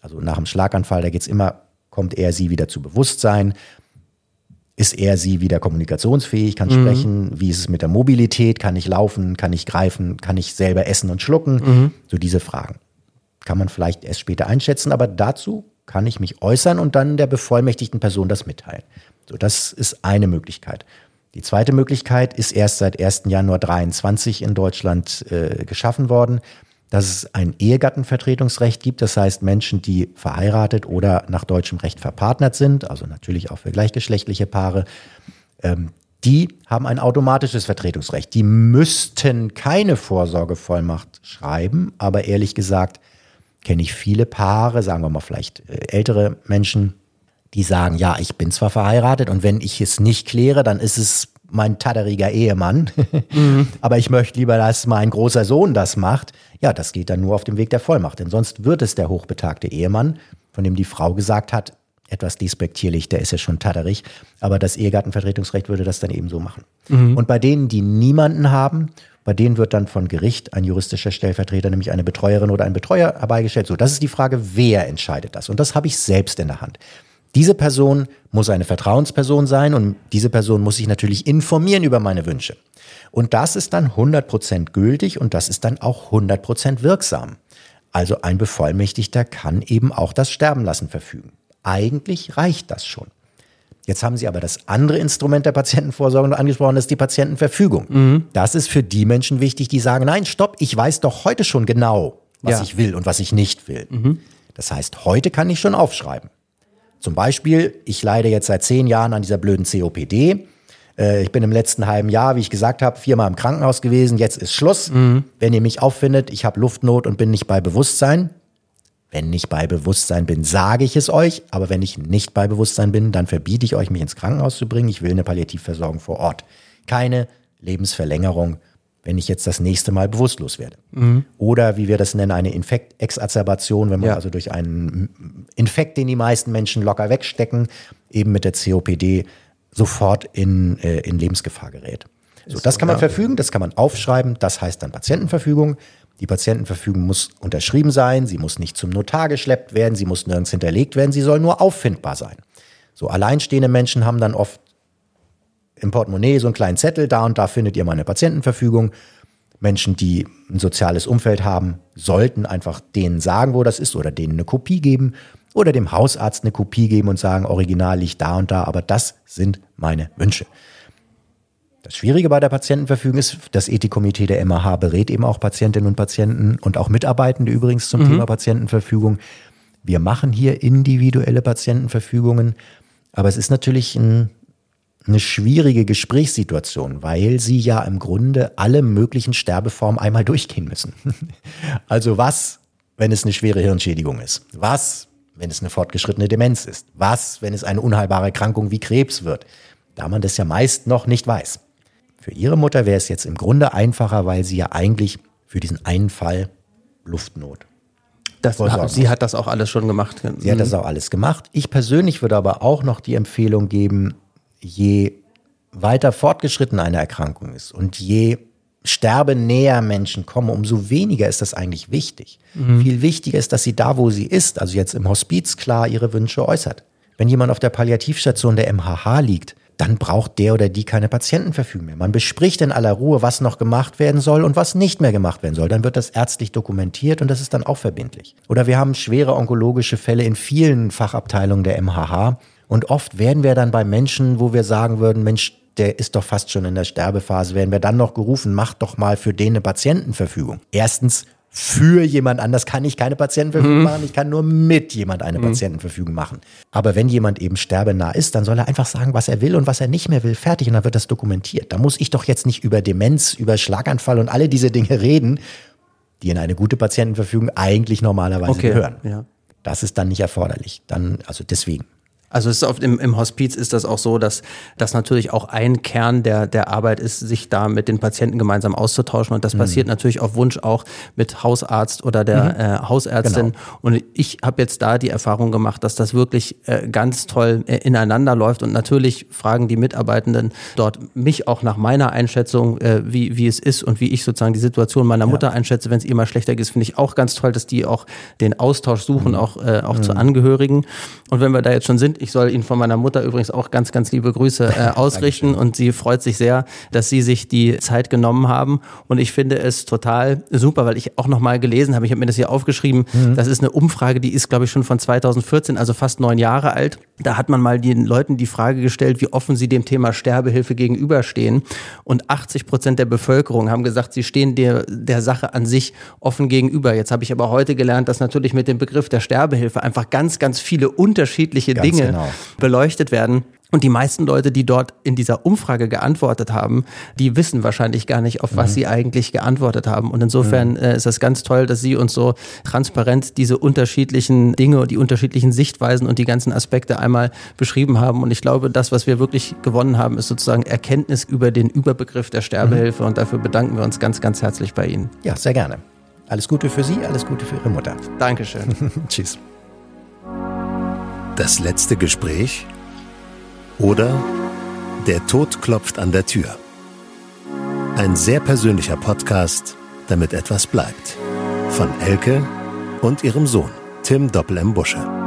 [SPEAKER 1] also nach dem Schlaganfall, da geht's immer, kommt er sie wieder zu Bewusstsein, ist er sie wieder kommunikationsfähig, kann mhm. sprechen? Wie ist es mit der Mobilität? Kann ich laufen? Kann ich greifen? Kann ich selber essen und schlucken? Mhm. So diese Fragen. Kann man vielleicht erst später einschätzen, aber dazu kann ich mich äußern und dann der bevollmächtigten Person das mitteilen. So, das ist eine Möglichkeit. Die zweite Möglichkeit ist erst seit 1. Januar 23 in Deutschland äh, geschaffen worden dass es ein Ehegattenvertretungsrecht gibt, das heißt Menschen, die verheiratet oder nach deutschem Recht verpartnert sind, also natürlich auch für gleichgeschlechtliche Paare, ähm, die haben ein automatisches Vertretungsrecht. Die müssten keine Vorsorgevollmacht schreiben, aber ehrlich gesagt kenne ich viele Paare, sagen wir mal vielleicht äh, ältere Menschen, die sagen, ja, ich bin zwar verheiratet und wenn ich es nicht kläre, dann ist es mein tadderiger Ehemann, mhm. aber ich möchte lieber, dass mein großer Sohn das macht. Ja, das geht dann nur auf dem Weg der Vollmacht, denn sonst wird es der hochbetagte Ehemann, von dem die Frau gesagt hat, etwas despektierlich, der ist ja schon tatterig, aber das Ehegattenvertretungsrecht würde das dann eben so machen. Mhm. Und bei denen, die niemanden haben, bei denen wird dann von Gericht ein juristischer Stellvertreter, nämlich eine Betreuerin oder ein Betreuer herbeigestellt. So, das ist die Frage, wer entscheidet das? Und das habe ich selbst in der Hand. Diese Person muss eine Vertrauensperson sein und diese Person muss sich natürlich informieren über meine Wünsche. Und das ist dann 100% gültig und das ist dann auch 100% wirksam. Also ein Bevollmächtigter kann eben auch das Sterbenlassen verfügen. Eigentlich reicht das schon. Jetzt haben Sie aber das andere Instrument der Patientenvorsorge angesprochen, das ist die Patientenverfügung. Mhm. Das ist für die Menschen wichtig, die sagen, nein, stopp, ich weiß doch heute schon genau, was ja. ich will und was ich nicht will. Mhm. Das heißt, heute kann ich schon aufschreiben. Zum Beispiel, ich leide jetzt seit zehn Jahren an dieser blöden COPD. Äh, ich bin im letzten halben Jahr, wie ich gesagt habe, viermal im Krankenhaus gewesen. Jetzt ist Schluss. Mhm. Wenn ihr mich auffindet, ich habe Luftnot und bin nicht bei Bewusstsein, Wenn ich bei Bewusstsein bin, sage ich es euch, aber wenn ich nicht bei Bewusstsein bin, dann verbiete ich euch, mich ins Krankenhaus zu bringen. Ich will eine Palliativversorgung vor Ort. Keine Lebensverlängerung, wenn ich jetzt das nächste Mal bewusstlos werde. Mhm. Oder wie wir das nennen, eine Infektexazerbation, wenn man ja. also durch einen Infekt, den die meisten Menschen locker wegstecken, eben mit der COPD sofort in, äh, in Lebensgefahr gerät. So, das kann man verfügen, das kann man aufschreiben, das heißt dann Patientenverfügung. Die Patientenverfügung muss unterschrieben sein, sie muss nicht zum Notar geschleppt werden, sie muss nirgends hinterlegt werden, sie soll nur auffindbar sein. So alleinstehende Menschen haben dann oft im Portemonnaie so einen kleinen Zettel, da und da findet ihr meine Patientenverfügung. Menschen, die ein soziales Umfeld haben, sollten einfach denen sagen, wo das ist oder denen eine Kopie geben oder dem Hausarzt eine Kopie geben und sagen, Original liegt da und da, aber das sind meine Wünsche. Das Schwierige bei der Patientenverfügung ist, das Ethikkomitee der MAH berät eben auch Patientinnen und Patienten und auch Mitarbeitende übrigens zum mhm. Thema Patientenverfügung. Wir machen hier individuelle Patientenverfügungen, aber es ist natürlich ein, eine schwierige Gesprächssituation, weil sie ja im Grunde alle möglichen Sterbeformen einmal durchgehen müssen. Also was, wenn es eine schwere Hirnschädigung ist? Was, wenn es eine fortgeschrittene Demenz ist? Was, wenn es eine unheilbare Erkrankung wie Krebs wird? Da man das ja meist noch nicht weiß. Für ihre Mutter wäre es jetzt im Grunde einfacher, weil sie ja eigentlich für diesen einen Fall Luftnot.
[SPEAKER 3] Das, sie hat das auch alles schon gemacht.
[SPEAKER 1] Sie hat das auch alles gemacht. Ich persönlich würde aber auch noch die Empfehlung geben, je weiter fortgeschritten eine Erkrankung ist und je sterbenäher Menschen kommen, umso weniger ist das eigentlich wichtig. Mhm. Viel wichtiger ist, dass sie da, wo sie ist, also jetzt im Hospiz klar ihre Wünsche äußert. Wenn jemand auf der Palliativstation der MHH liegt, dann braucht der oder die keine Patientenverfügung mehr. Man bespricht in aller Ruhe, was noch gemacht werden soll und was nicht mehr gemacht werden soll. Dann wird das ärztlich dokumentiert und das ist dann auch verbindlich. Oder wir haben schwere onkologische Fälle in vielen Fachabteilungen der MHH und oft werden wir dann bei Menschen, wo wir sagen würden, Mensch, der ist doch fast schon in der Sterbephase, werden wir dann noch gerufen, macht doch mal für den eine Patientenverfügung. Erstens für jemand anders kann ich keine Patientenverfügung mhm. machen, ich kann nur mit jemand eine mhm. Patientenverfügung machen. Aber wenn jemand eben sterbenah ist, dann soll er einfach sagen, was er will und was er nicht mehr will, fertig und dann wird das dokumentiert. Da muss ich doch jetzt nicht über Demenz, über Schlaganfall und alle diese Dinge reden, die in eine gute Patientenverfügung eigentlich normalerweise okay. gehören. Ja. Das ist dann nicht erforderlich. Dann, also deswegen.
[SPEAKER 3] Also es ist oft im, im Hospiz ist das auch so, dass das natürlich auch ein Kern der, der Arbeit ist, sich da mit den Patienten gemeinsam auszutauschen. Und das mhm. passiert natürlich auf Wunsch auch mit Hausarzt oder der mhm. äh, Hausärztin. Genau. Und ich habe jetzt da die Erfahrung gemacht, dass das wirklich äh, ganz toll äh, ineinander läuft. Und natürlich fragen die Mitarbeitenden dort mich auch nach meiner Einschätzung, äh, wie, wie es ist und wie ich sozusagen die Situation meiner Mutter ja. einschätze, wenn es ihr mal schlechter geht. Finde ich auch ganz toll, dass die auch den Austausch suchen, mhm. auch, äh, auch zu mhm. Angehörigen. Und wenn wir da jetzt schon sind, ich soll Ihnen von meiner Mutter übrigens auch ganz, ganz liebe Grüße äh, ausrichten und sie freut sich sehr, dass Sie sich die Zeit genommen haben. Und ich finde es total super, weil ich auch nochmal gelesen habe, ich habe mir das hier aufgeschrieben, mhm. das ist eine Umfrage, die ist, glaube ich, schon von 2014, also fast neun Jahre alt. Da hat man mal den Leuten die Frage gestellt, wie offen sie dem Thema Sterbehilfe gegenüberstehen. Und 80 Prozent der Bevölkerung haben gesagt, sie stehen der, der Sache an sich offen gegenüber. Jetzt habe ich aber heute gelernt, dass natürlich mit dem Begriff der Sterbehilfe einfach ganz, ganz viele unterschiedliche ganz Dinge genau beleuchtet werden. Und die meisten Leute, die dort in dieser Umfrage geantwortet haben, die wissen wahrscheinlich gar nicht, auf was mhm. sie eigentlich geantwortet haben. Und insofern mhm. äh, ist das ganz toll, dass Sie uns so transparent diese unterschiedlichen Dinge und die unterschiedlichen Sichtweisen und die ganzen Aspekte einmal beschrieben haben. Und ich glaube, das, was wir wirklich gewonnen haben, ist sozusagen Erkenntnis über den Überbegriff der Sterbehilfe. Mhm. Und dafür bedanken wir uns ganz, ganz herzlich bei Ihnen.
[SPEAKER 1] Ja, sehr gerne. Alles Gute für Sie, alles Gute für Ihre Mutter.
[SPEAKER 3] Dankeschön.
[SPEAKER 1] Tschüss.
[SPEAKER 4] Das letzte Gespräch oder Der Tod klopft an der Tür. Ein sehr persönlicher Podcast, damit etwas bleibt. Von Elke und ihrem Sohn, Tim Doppel M. Busche.